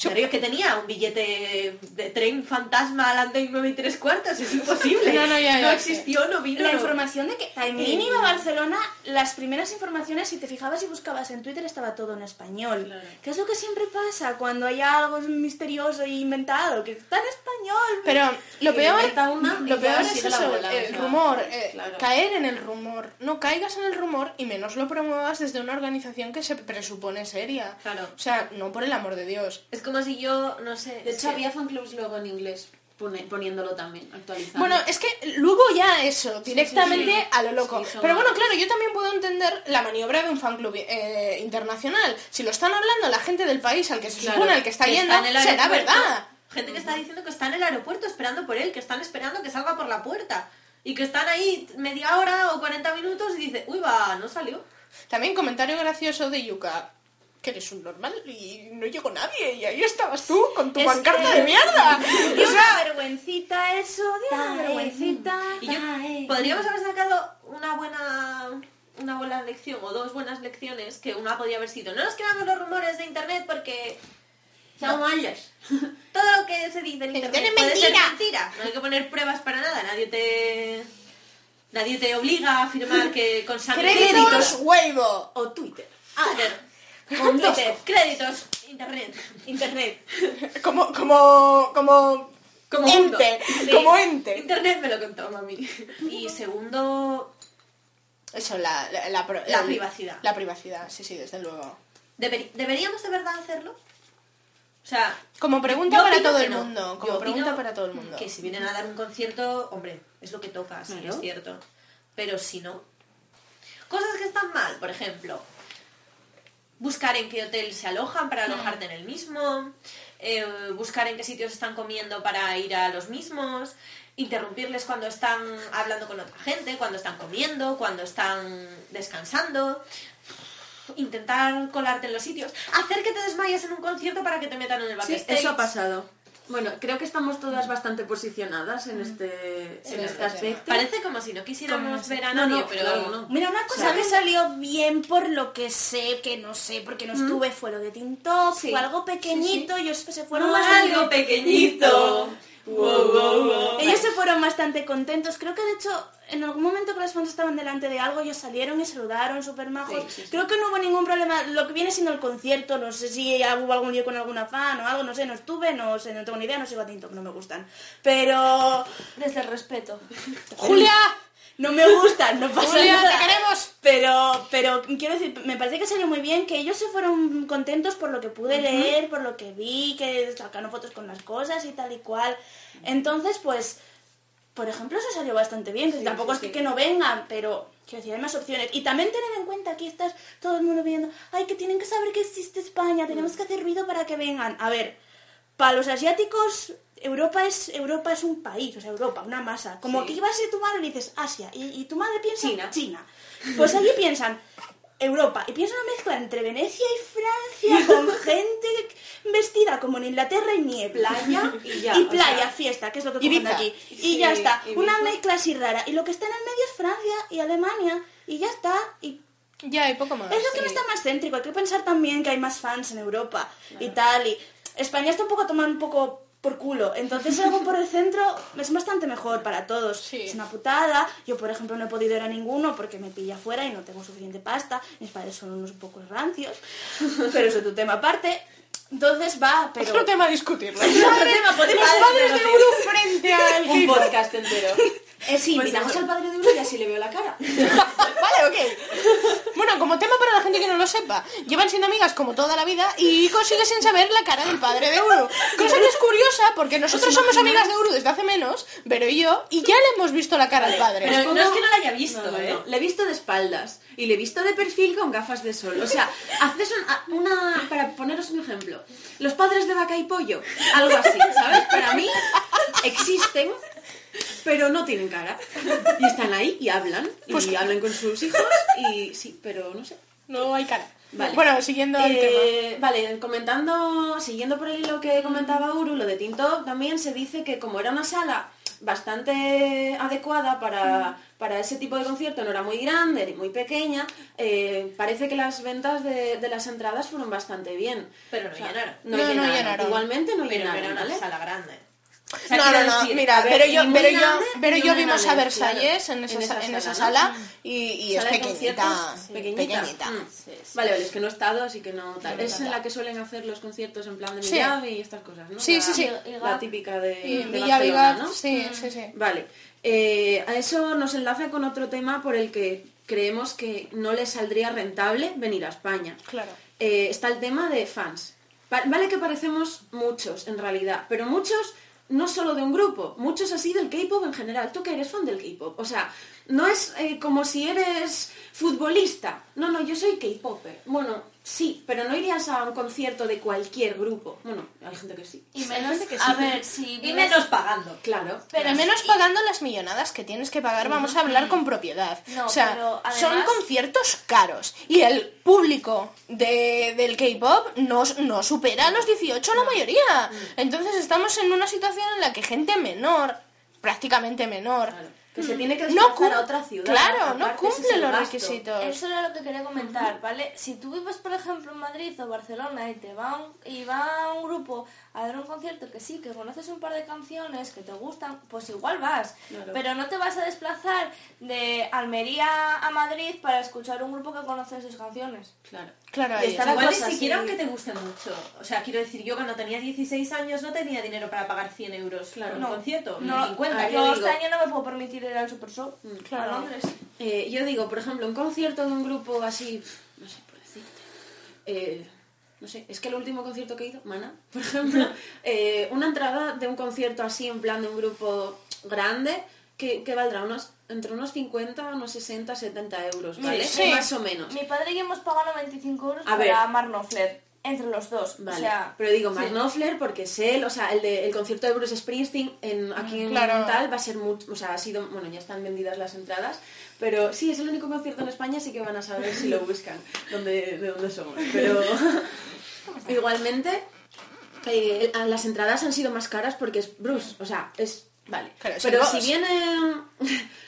me río que tenía un billete de tren fantasma al andén 9 y 3 cuartos es imposible No, no, ya, ya, existió no vino La no- información de que Eh, iba a Barcelona, las primeras informaciones, si te fijabas y buscabas en Twitter, estaba todo en español. Claro. Que es lo que siempre pasa cuando hay algo misterioso e inventado, que está en español. Pero lo peor, una lo peor es eso, bola, el rumor, eh, claro. caer en el rumor. No caigas en el rumor y menos lo promuevas desde una organización que se presupone seria. Claro. O sea, no por el amor de Dios. es como si yo no sé De es hecho, que- había fanclubs luego en inglés. poniéndolo también, actualizando. Bueno, es que luego ya eso, directamente sí. a lo loco. Pero bueno, claro, yo también puedo entender la maniobra de un fan club eh, internacional. Si lo están hablando la gente del país al que se Claro, supone al que está Que yendo, está será verdad. Gente que está diciendo que está en el aeropuerto esperando por él, que están esperando que salga por la puerta. Y que están ahí media hora o 40 minutos y dice, uy, va, no salió. También comentario gracioso de Yuka. Que eres un normal y no llegó nadie y ahí estabas tú con tu Es pancarta que- de mierda. Dio O una vergüencita eso, dio una vergüencita. Y yo, podríamos haber sacado una buena una buena lección o dos buenas lecciones que una podría haber sido no nos creamos los rumores de internet porque Son mallas. todo lo que se dice en internet puede ser mentira. mentira no hay que poner pruebas para nada nadie te nadie te obliga a afirmar que con sangre créditos huevo. O Twitter. Twitter Con Twitter, créditos internet Internet. Como, como, como, Como ente. Sí. como ente. internet me lo contó mami y segundo Eso, la, la, privacidad. La privacidad, sí, sí, desde luego. ¿deber- deberíamos de verdad hacerlo o sea Como pregunta para todo el no. mundo. Yo Como pregunta para todo el mundo. Que si vienen a dar un concierto, hombre, es lo que toca, sí, es cierto. Pero si no. Cosas que están mal, por ejemplo. Buscar en qué hotel se alojan para alojarte en el mismo. eh, buscar en qué sitios están comiendo para ir a los mismos. Interrumpirles cuando están hablando con otra gente, cuando están comiendo, cuando están descansando. Intentar colarte en los sitios. Hacer que te desmayes en un concierto para que te metan en el Sí, backstage. eso ha pasado. Bueno, creo que estamos todas bastante posicionadas en este, en Sí, este sí. aspecto. Parece como si no quisiéramos ver a No, nadie, no, pero claro, no. Mira, una cosa que salió bien por lo que sé, que no sé, porque no estuve, fue lo de Tintop, Sí. fue algo pequeñito, ellos se fueron No, bastante... algo pequeñito. Ellos se fueron bastante contentos. Creo que de hecho, en algún momento que los fans estaban delante de algo, ellos salieron y saludaron, súper majos. Creo que no hubo ningún problema. Lo que viene siendo el concierto, no sé si hubo algún lío con alguna fan o algo, no sé, no estuve, no sé, no tengo ni idea, no sigo a Tinto, no me gustan. Pero. Desde el respeto. ¡Julia! No me gustan, no pasa ¡Julia, nada. te queremos! Pero, pero quiero decir, me parece que salió muy bien, que ellos se fueron contentos por lo que pude leer, por lo que vi, que sacaron fotos con las cosas y tal y cual. Entonces, pues, por ejemplo, eso salió bastante bien, que tampoco es que, que no vengan, pero quiero decir, hay más opciones. Y también tener en cuenta, aquí estás todo el mundo viendo, ay, que tienen que saber que existe España, tenemos que hacer ruido para que vengan. A ver, para los asiáticos, Europa es, Europa es un país, o sea, Europa, una masa. Como que ibas a ser tu madre y dices Asia, y, y tu madre piensa China. China. Pues allí piensan Europa, y piensan una mezcla entre Venecia y Francia, con gente vestida como en Inglaterra y niebla. Playa y ya, Y playa, sea, fiesta, que es lo que cogen aquí. Y Sí, ya está, Ibiza. una mezcla así rara. Y lo que está en el medio es Francia y Alemania, y ya está. Y Ya, y poco más. es lo que no está más céntrico. Hay que pensar también que hay más fans en Europa y tal. Y España está un poco tomando un poco por culo. Entonces algo por el centro es bastante mejor para todos. Sí. Es una putada. Yo, por ejemplo, no he podido ir a ninguno porque me pilla fuera y no tengo suficiente pasta. Mis padres son unos pocos rancios. Pero eso es tu tema aparte. Entonces va, pero... Otro tema a discutirlo. Es otro tema, podemos Los padres de Uru frente al Un podcast entero. Eh, sí, Pues invitamos al padre de uno y así le veo la cara. Vale, ok. Bueno, como tema para la gente que no lo sepa, llevan siendo amigas como toda la vida y Iko sigue sin saber la cara del padre de Uru. Cosa que es curiosa porque nosotros somos amigas de Uru desde hace menos, pero y yo, y ya le hemos visto la cara al padre. Pero no es que no la haya visto, No, ¿eh? no. Le he visto de espaldas y le he visto de perfil con gafas de sol. O sea, haces un- a- una... Para poneros un ejemplo. Los padres de vaca y pollo. Algo así, ¿sabes? Para mí existen, pero no tienen cara. Y están ahí y hablan. Y hablan con sus hijos y sí, pero no sé. No hay cara. Vale. Bueno, siguiendo el tema. Eh, vale, comentando, siguiendo por el hilo que comentaba Uru, lo de Tinto, también se dice que como era una sala bastante adecuada para, para ese tipo de concierto, no era muy grande ni muy pequeña, eh, parece que las ventas de, de las entradas fueron bastante bien. Pero no O sea, llenaron. No, No, no llenaron. Igualmente no Pero no llenaron, era una ¿vale? sala grande. No, no, no, decir, mira, ver, pero yo, pero yo, pero yo vimos a Versalles claro. en, esa, En esa sa- en esa sala, sala ¿no? y, y es pequeñita. sí, pequeñita. pequeñita. Mm. Vale, vale, es que no he estado, así que no tal. Es en la que suelen hacer los conciertos en plan de Sí. Millav y estas cosas, ¿no? Sí, La- sí, sí. La típica de, Y de Villa Barcelona, ¿no? sí, sí, sí. Vale. Eh, a eso nos enlaza con otro tema por el que creemos que no les saldría rentable venir a España. Claro. Eh, está el tema de fans. Va- Vale que parecemos muchos, en realidad, pero muchos no solo de un grupo, muchos así del K-pop en general. Tú que eres fan del K-pop, o sea, no es eh, como si eres futbolista. No, no, yo soy K-popper. Bueno, sí, pero no irías a un concierto de cualquier grupo. Bueno, hay gente que sí. Y menos, que sí. a ver, si Y menos pagando. Claro. Pero menos pagando las millonadas que tienes que pagar, vamos a hablar con propiedad. No, o sea, pero son conciertos caros. Y el público de, del K-pop no, no supera los 18 la mayoría. Entonces estamos en una situación en la que gente menor, prácticamente menor, Claro. Que se tiene que no desplazar cum- a otra ciudad. Claro, no cumple los gasto. requisitos. Eso era lo que quería comentar, ¿vale? Si tú vives, por ejemplo, en Madrid o Barcelona y te va un, y va un grupo a dar un concierto que sí, que conoces un par de canciones que te gustan, pues igual vas. Claro. Pero no te vas a desplazar de Almería a Madrid para escuchar un grupo que conoce sus canciones. Claro. Claro, Y ahí está Igual ni siquiera aunque te guste mucho. O sea, quiero decir, yo cuando tenía 16 años no tenía dinero para pagar 100 euros Claro. por un No. concierto, No, 50. yo yo digo- este año no me puedo permitir ir al Super Show a Londres. Eh, yo digo, por ejemplo, un concierto de un grupo así, no sé, por decirte. eh, no sé, es que el último concierto que he ido, Mana, por ejemplo, eh, una entrada de un concierto así en plan de un grupo grande, que, que valdrá unos entre unos 50, unos 60, 70 euros, ¿vale? Sí. Más o menos. Mi padre y yo hemos pagado 25 euros A para Mark Knopfler, entre los dos. Vale, O sea, pero digo, Mark Knopfler porque es él, o sea, el, de, el concierto de Bruce Springsteen en, aquí en Claro. tal va a ser mucho, o sea, ha sido, bueno, ya están vendidas las entradas, pero sí, es el único concierto en España, así que van a saber si lo buscan, dónde, de dónde somos. Pero igualmente, eh, las entradas han sido más caras porque es Bruce, o sea, es, vale. Pero si viene...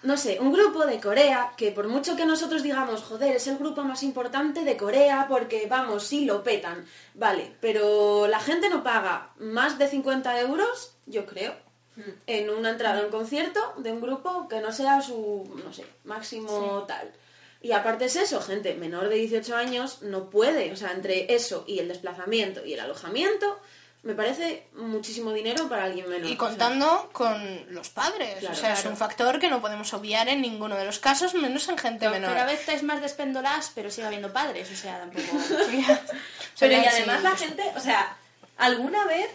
No sé, un grupo de Corea, que por mucho que nosotros digamos, joder, es el grupo más importante de Corea porque, vamos, sí, lo petan. Vale, pero la gente no paga más de 50 euros, yo creo, en una entrada a un concierto de un grupo que no sea su, no sé, máximo tal. Y aparte es eso, gente menor de 18 años no puede, o sea, entre eso y el desplazamiento y el alojamiento, me parece muchísimo dinero para alguien menor. Y o sea, contando con los padres. Claro, o sea, es un factor que no podemos obviar en ninguno de los casos, menos en gente menor. Pero a veces más despéndolas, pero sigue habiendo padres, o sea, tampoco... Pero y además sí. la gente, o sea, ¿alguna vez,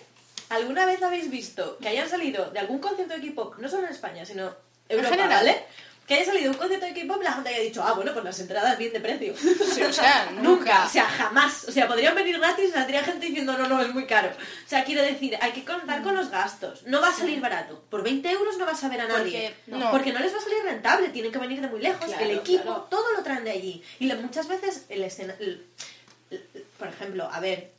alguna vez habéis visto que hayan salido de algún concierto de K-pop, no solo en España, sino Europa, general. ¿vale? Que haya salido un concierto de K-pop la gente haya dicho, ah, bueno, pues las entradas bien de precio. Sí, o sea, Nunca, o sea, jamás. O sea, podrían venir gratis y saldría gente diciendo, no, no, es muy caro. O sea, quiero decir, hay que contar con los gastos. No va a salir barato. Por 20 euros no vas a ver a nadie. Porque- no. Porque no les va a salir rentable, tienen que venir de muy lejos. Claro, el equipo, claro. todo lo traen de allí. Y muchas veces el escena... el- el- por ejemplo, a ver...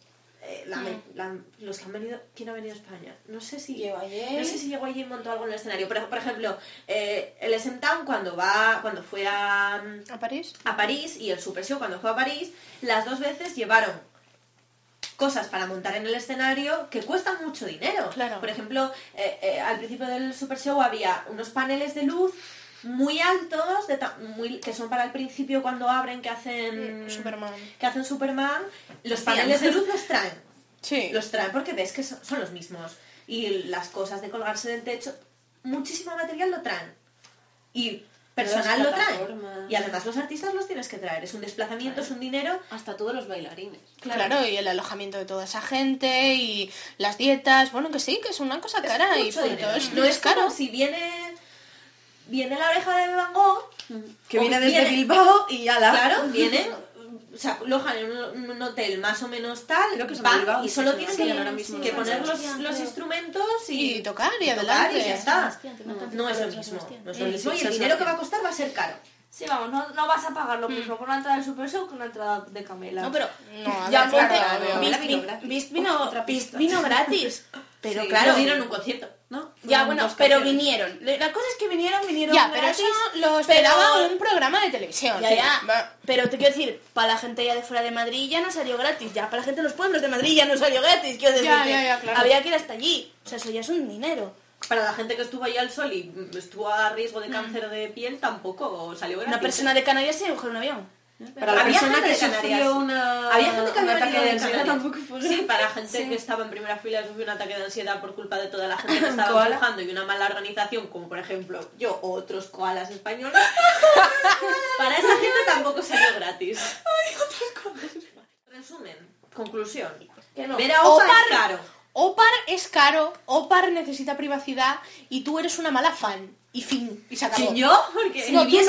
eh, la- la- los que han venido ¿quién ha venido a España? no sé si Llegó ayer. no sé si llegó allí y montó algo en el escenario pero por ejemplo eh, el SM Town cuando va cuando fue a, ¿A París? a París y el Super Show cuando fue a París, las dos veces llevaron cosas para montar en el escenario que cuestan mucho dinero. Claro. Por ejemplo, eh, eh, al principio del Super Show había unos paneles de luz muy altos, de muy, que son para el principio cuando abren, que hacen Superman. que hacen Superman. Los paneles de luz los traen. Sí. Los traen porque ves que son, son los mismos. Y las cosas de colgarse del techo, muchísimo material lo traen. Y personal lo traen. Y además los artistas los tienes que traer. Es un desplazamiento, es un dinero. Hasta todos los bailarines. Claro. y el alojamiento de toda esa gente y las dietas, bueno, que sí, que es una cosa cara y punto. Es, no es caro. como si viene viene la oreja de Van Gogh Que viene desde viene- Bilbao y ya la... Claro, viene, o sea, alojan en un, un hotel más o menos tal, Creo que van Bilbao, y solo sí, tienen sí, que, ahora mismo que no poner los, los instrumentos y, Y tocar y adelante. y ya está. No es lo mismo, no es lo Mm, mismo y el dinero que va a costar va a ser caro. Sí, vamos, no, no vas a pagar lo mismo por una entrada del Super Show que una entrada de Camela. No, pero No, ya Vino vino, Otra Beast pista. vino gratis. Pero Sí, claro, dieron un concierto. ¿No? ya bueno, pero canciones. vinieron. La cosa es que vinieron, vinieron Ya, pero gratis. eso lo esperaba pero- un programa de televisión. Ya, sí. ya. Pero te quiero decir, para la gente ya de fuera de Madrid ya no salió gratis. Ya para la gente de los pueblos de Madrid ya no salió gratis. Quiero decir, Ya, ya, ya, claro. había que ir hasta allí. O sea, eso ya es un dinero. Para la gente que estuvo ahí al sol y mm, estuvo a riesgo de cáncer de piel, tampoco salió gratis. Una persona de Canarias se cogió un avión. Para la Había persona gente que de sufrió una... Había gente que un había ataque de de ansiedad tampoco fue... Sí, para gente que estaba en primera fila sufrió un ataque de ansiedad por culpa de toda la gente que estaba Koala. empujando y una mala organización, como por ejemplo yo o otros koalas españoles. para esa gente tampoco salió gratis. Resumen, conclusión. Que no. Ver a es caro. Opar es caro, Opar necesita privacidad y tú eres una mala fan. Y fin, y se acabó. ¿Quién yo? Porque si No, no, en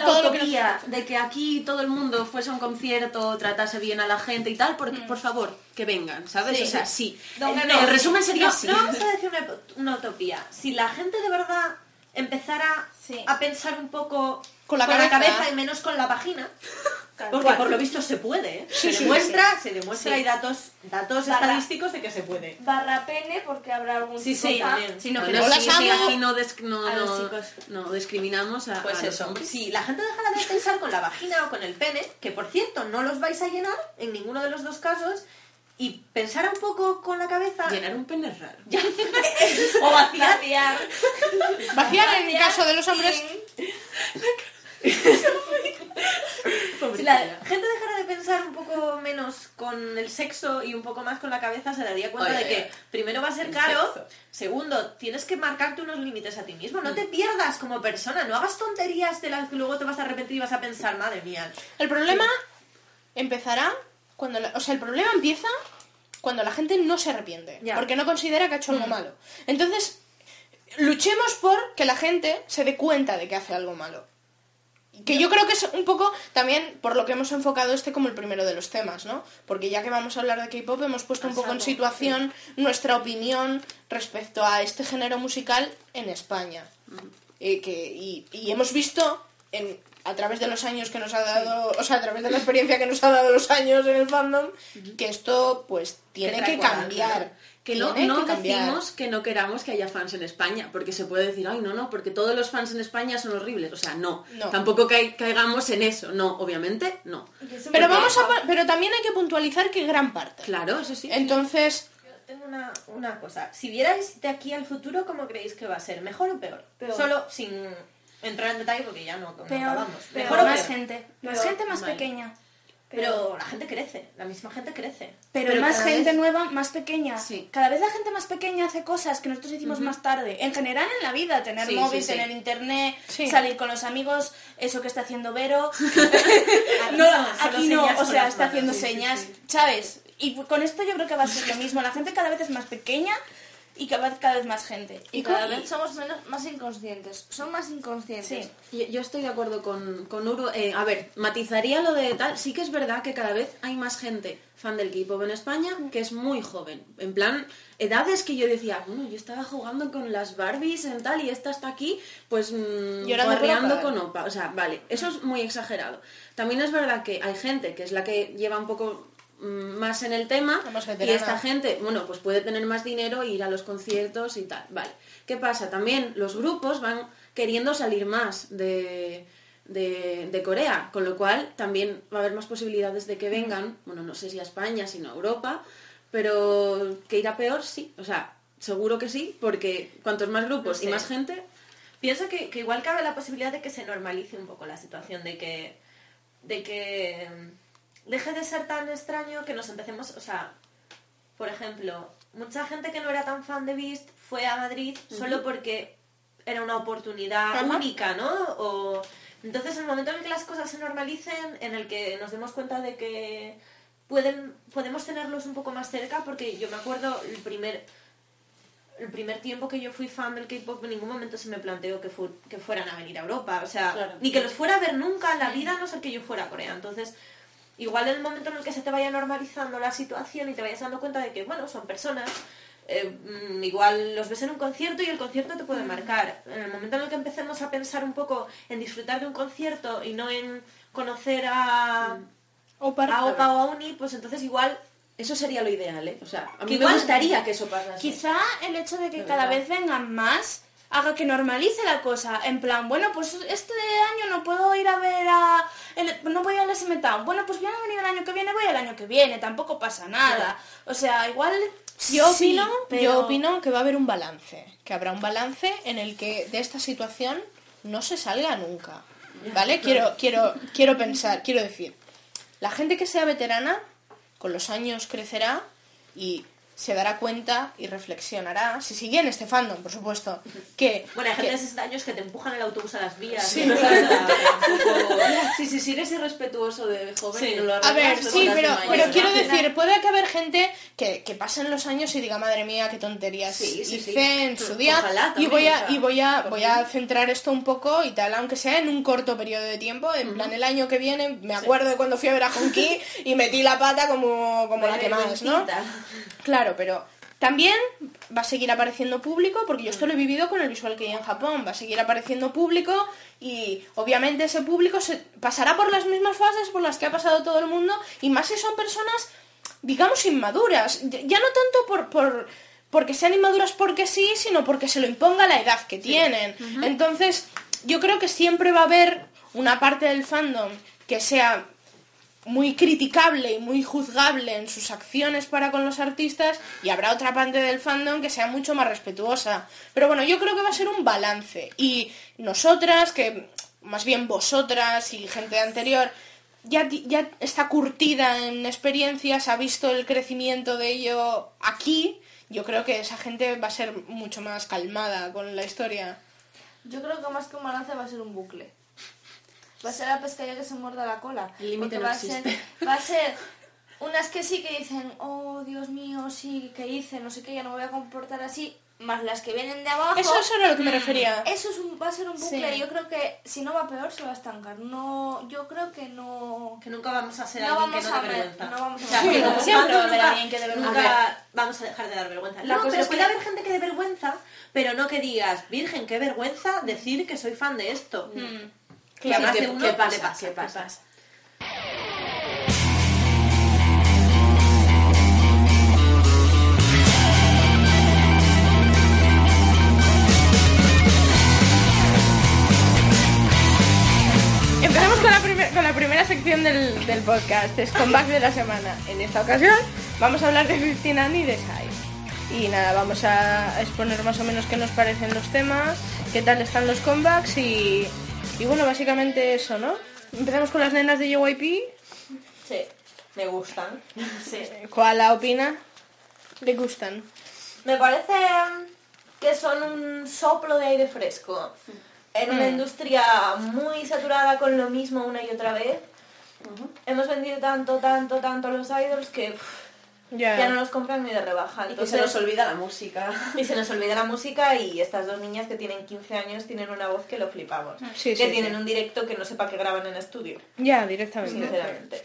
la que utopía de que aquí todo el mundo fuese a un concierto, tratase bien a la gente y tal, por, por favor, que vengan, ¿sabes? Sí. O sea, sí. No, el, resumen sería no, así. no vamos a decir una, una utopía. Si la gente de verdad empezara Sí. a pensar un poco Con la cabeza. y menos con la vagina, porque por lo visto se puede, ¿eh? Sí, se sí, demuestra, se demuestra, Sí. hay datos, datos Barra- estadísticos de que se puede. Barra pene porque habrá algún Sí, sí. Sí, no, No, pero no sí, las sí, aquí no, discriminamos a, Pues a los eso, hombres. si la gente dejara de pensar con la vagina o con el pene, que por cierto no los vais a llenar en ninguno de los dos casos, y pensara un poco con la cabeza... Llenar un pene es raro. O vaciar. Vaciar. Vaciar en el caso de los hombres. Si la gente dejara de pensar un poco menos con el sexo y un poco más con la cabeza, se daría cuenta de que primero va a ser caro, sexo. segundo, tienes que marcarte unos límites a ti mismo, no te pierdas como persona, no hagas tonterías de las que luego te vas a arrepentir y vas a pensar, madre mía. El problema empezará cuando... la- o sea, el problema empieza cuando la gente no se arrepiente. Ya. Porque no considera que ha hecho algo malo. Entonces, luchemos por que la gente se dé cuenta de que hace algo malo. Que yo creo que es un poco también por lo que hemos enfocado este como el primero de los temas, ¿no? Porque ya que vamos a hablar de K-pop, hemos puesto un poco en situación nuestra opinión respecto a este género musical en España. Eh, que, y, y hemos visto en, a través de los años que nos ha dado, o sea, a través de la experiencia que nos ha dado los años en el fandom, que esto pues tiene que cambiar. Que no, que decimos que no queramos que haya fans en España, porque se puede decir, ay, no, no, porque todos los fans en España son horribles. O sea, no. No. Tampoco cai- caigamos en eso. No, obviamente, no. Pero vamos a, pero también hay que puntualizar que gran parte. Claro, eso sí. Entonces, Yo tengo una, una cosa, si vierais de aquí al futuro, ¿cómo creéis que va a ser? ¿Mejor o peor? Peor. Solo sin entrar en detalle porque ya no, no Peor, acabamos. peor, ¿Mejor o más peor? gente. Más Peor, gente más vale. pequeña. Pero la gente crece, la misma gente crece. Pero, más gente vez- nueva, más pequeña. Sí. Cada vez la gente más pequeña hace cosas que nosotros hicimos más tarde. En general en la vida, tener Sí, móvil, sí, sí. tener internet, Sí. salir con los amigos, eso que está haciendo Vero. Aquí no, aquí no, o sea, está haciendo sí, sí, señas, sí. ¿sabes? Y con esto yo creo que va a ser lo mismo. La gente cada vez es más pequeña y cada vez, cada vez más gente. Y cada vez somos menos, más inconscientes. Son más inconscientes. Sí. Yo, yo estoy de acuerdo con, con Uru. Eh, a ver, matizaría lo de tal. Sí que es verdad que cada vez hay más gente fan del K-pop en España que es muy joven. En plan, edades que yo decía, bueno, yo estaba jugando con las Barbies en tal y esta está aquí, pues mmm, Llorando con Opa. O sea, vale, eso es muy exagerado. También es verdad que hay gente que es la que lleva un poco más en el tema y esta gente, bueno, pues puede tener más dinero e ir a los conciertos y tal. Vale. ¿Qué pasa? También los grupos van queriendo salir más de, de, de Corea, con lo cual también va a haber más posibilidades de que vengan, bueno, no sé si a España, sino a Europa, pero que irá peor, sí. O sea, seguro que sí, porque cuantos más grupos No y más gente, Pienso que, que igual cabe la posibilidad de que se normalice un poco la situación, de que, de que mm, deje de ser tan extraño que nos empecemos, o sea, por ejemplo, mucha gente que no era tan fan de Beast fue a Madrid solo porque era una oportunidad única, ¿no? O, entonces, en el momento en el que las cosas se normalicen, en el que nos demos cuenta de que pueden, podemos tenerlos un poco más cerca, porque yo me acuerdo el primer, el primer tiempo que yo fui fan del K-pop, en ningún momento se me planteó que, fu- que fueran a venir a Europa. O sea, Claro. ni que los fuera a ver nunca en la vida, a no ser que yo fuera a Corea. Entonces, igual en el momento en el que se te vaya normalizando la situación y te vayas dando cuenta de que, bueno, son personas, eh, mm, igual los ves en un concierto y el concierto te puede marcar. En el momento en el que empecemos a pensar un poco en disfrutar de un concierto y no en conocer a, Opa, a Opa o a Uni, pues entonces igual eso sería lo ideal, ¿eh? O sea, a mí Que me igual- gustaría que eso pasase. Quizá el hecho de que De cada vez vengan más haga que normalice la cosa. En plan, bueno, pues este año no puedo ir a ver a... el- no voy al SM Town. Bueno, pues voy a venir el año que viene, voy el año que viene. Tampoco pasa nada. O sea, igual... Yo sí, opino, pero- yo opino que va a haber un balance, que habrá un balance en el que de esta situación no se salga nunca. ¿Vale? Quiero, quiero, quiero pensar, quiero decir, la gente que sea veterana, con los años crecerá y se dará cuenta y reflexionará, si sigue en este fandom, por supuesto, que... Bueno, hay gente que- de 60 años que te empujan el autobús a las vías. Sí. Si, si sigues irrespetuoso de joven Sí. y no lo A ver, sí, pero, quiero decir, puede que haber gente que, que pasen los años y diga, madre mía, qué tonterías Sí, sí, hice sí. en su día. Ojalá y voy a, y voy a, voy a centrar esto un poco y tal, aunque sea en un corto periodo de tiempo, en plan el año que viene, me acuerdo de cuando fui a ver a Honky y metí la pata como, como la que más, ¿no? Vergüencita. Claro, pero también va a seguir apareciendo público, porque yo esto lo he vivido con el Visual que hay en Japón, va a seguir apareciendo público y obviamente ese público se pasará por las mismas fases por las que ha pasado todo el mundo y más si son personas, digamos, inmaduras. Ya ya no tanto por... por porque sean inmaduras porque sí, sino porque se lo imponga la edad que tienen. Entonces, yo creo que siempre va a haber una parte del fandom que sea muy criticable y muy juzgable en sus acciones para con los artistas y habrá otra parte del fandom que sea mucho más respetuosa. Pero bueno, yo creo que va a ser un balance y nosotras, que más bien vosotras y gente anterior, ya, ya está curtida en experiencias, ha visto el crecimiento de ello aquí, yo creo que esa gente va a ser mucho más calmada con la historia. Yo creo que más que un balance va a ser un bucle. Va a ser la pescadilla que se muerda la cola. El límite Porque no va a ser, va a ser unas que sí que dicen, oh Dios mío, sí, que hice, no sé qué, ya no me voy a comportar así, más las que vienen de abajo. Eso, eso era a lo que me refería. Eso es un- va a ser un bucle. Sí. Yo creo que si no va peor se va a estancar. No, yo creo que no. Que nunca vamos a ser No alguien que no a dé ver- vergüenza. no vamos a O sea, ver- que Sí, como siempre va a fandom haber nunca- alguien que dé vergüenza. Nunca vamos a dejar de dar vergüenza. La no, cosa pero es puede que- haber gente que dé vergüenza, pero no que digas, virgen, qué vergüenza decir que soy fan de esto. Que a más ¿Qué- de uno qué pasa? pasa. ¿Qué pasa? Empezamos con la, primer- con la primera sección del, del podcast, es comeback de la semana. En esta ocasión vamos a hablar de 15 Annie y de Sai. Y nada, vamos a exponer más o menos qué nos parecen los temas, qué tal están los comebacks y, y bueno, básicamente eso, ¿no? Empezamos con las nenas de JYP. Sí, me gustan. ¿Cuál la opina? ¿Le gustan? Me parece que son un soplo de aire fresco. En una Mm. industria muy saturada con lo mismo una y otra vez. Hemos vendido tanto, tanto, tanto a los idols que Ya. ya no los compran ni de rebaja. Y se nos olvida la música. y se nos olvida la música y estas dos niñas que tienen 15 años tienen una voz que lo flipamos. Sí, que sí, tienen sí. un directo que no sepa que graban en estudio. Ya, directamente. sinceramente.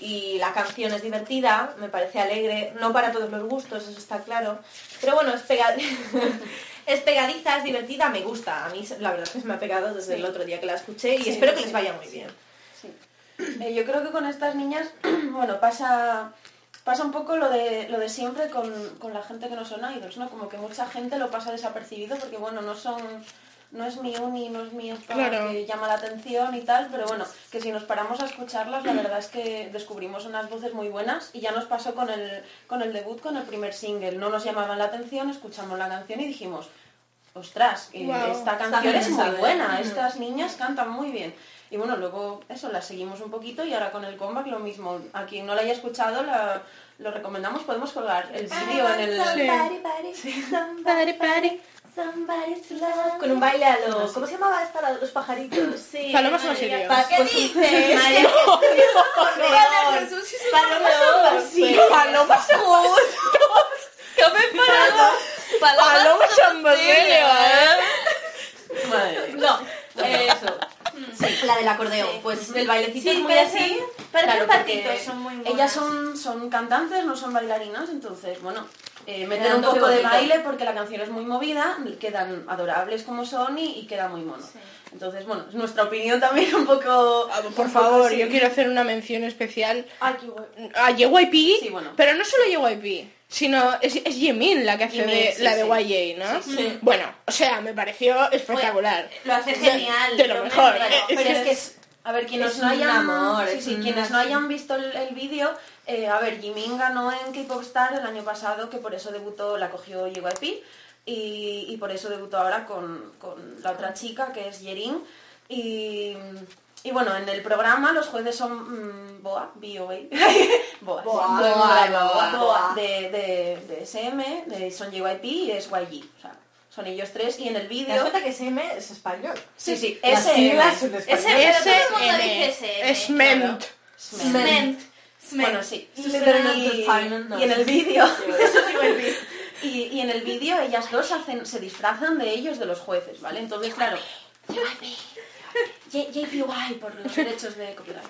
Y la canción es divertida, me parece alegre, no para todos los gustos, eso está claro. Pero bueno, es, pega- es pegadiza, es divertida, me gusta. A mí la verdad es que se me ha pegado desde el otro día que la escuché y Sí, espero que les vaya muy bien. Eh, yo creo que con estas niñas, bueno, pasa pasa un poco lo de lo de siempre con, con la gente que no son idols, ¿no? Como que mucha gente lo pasa desapercibido porque, bueno, no son no es mi uni, no es mi esto Claro. que llama la atención y tal, pero bueno, que si nos paramos a escucharlas, la verdad es que descubrimos unas voces muy buenas y ya nos pasó con el, con el debut, con el primer single. No nos llamaban la atención, escuchamos la canción y dijimos, ostras, eh, esta canción es muy buena, estas niñas cantan muy bien. Y bueno, luego eso, las seguimos un poquito y ahora con el comeback lo mismo. A quien no la haya escuchado, la- lo recomendamos, podemos colgar el vídeo en el... Party, party. Con un baile a los... ¿Cómo se llamaba esta? La de los pajaritos. Sí. Palomas son asirios. ¿Para qué dices? Palomas Sí. Palomas Palomas son Basilio, ¿eh? Madre. No, eso. Sí, la del acordeón. Pues el bailecito Sí, es muy parecen- así. parecen claro, patitos, son muy Ellas son, son cantantes, no son bailarinas, entonces, bueno, eh, meten dan un poco de baile porque la canción es muy movida, quedan adorables como son y, y queda muy mono. Entonces, bueno, es nuestra opinión también un poco... Ah, un Por poco favor, yo quiero hacer una mención especial a JYP, Sí, bueno. pero no solo JYP, sino es, es Jimin la que hace Jimin, de, sí, la de. YJ, ¿no? Sí, sí. Bueno, o sea, me pareció espectacular. Lo hace genial. de lo mejor. Eh, Pero es que es... A ver, quienes Es no hayan, amor, sí, quienes no hayan visto el, el vídeo, eh, a ver, Jimin ganó en K-Pop Star el año pasado, que por eso debutó, la cogió JYP, y, y por eso debutó ahora con, con la otra chica, que es Yerin, y, y bueno, en el programa los jueces son mm, Boa, B-O-A, Boa, Boa, Boa, Boa, Boa. de, de, de SM, de son JYP y es YG, o sea, son ellos tres y en el ¿Te das vídeo... cuenta que SM es español? Sí, sí, SM. Es ment. Ment. Bueno, sí. Y en el vídeo... y, y en el vídeo ellas dos hacen, se disfrazan de ellos, de los jueces, ¿vale? Entonces, claro... JPY por los derechos de copyright.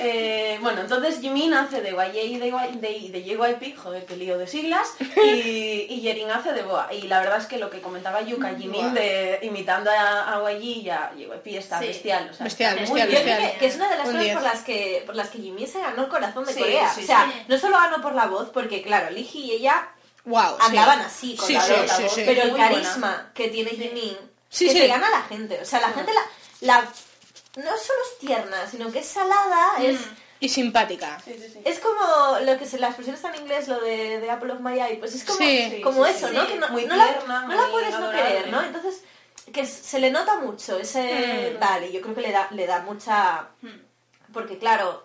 Eh, bueno, entonces Jimin hace de YJ y de, Y- de, JYP, joder, qué lío de siglas, y, y Yerin hace de Boa. Y la verdad es que lo que comentaba Yuka, Jimin de, imitando a, a YG y a JYP está Sí. bestial. O sea, Bestial, está bestial, que, que es una de las cosas por las que por las que Jimmy se ganó el corazón de Sí, Corea. sí, o sea, sí. no solo ganó por la voz, porque claro, Ligi y ella Wow. andaban así con Sí, la, sí, voz, sí, sí. pero el buena. carisma que tiene Jimin Sí, que sí. se gana a la gente. O sea, la gente la, la no solo es tierna, sino que es salada, es Y simpática. Sí, sí, sí. es como lo que se la expresión está en inglés, lo de, de Apple of My Eye, pues es como, Sí. como Sí, eso, sí, ¿no? sí. Que no, Muy no la, no la puedes no querer, ¿no? Entonces, que se le nota mucho ese tal, y yo creo que le da, le da mucha... Porque claro,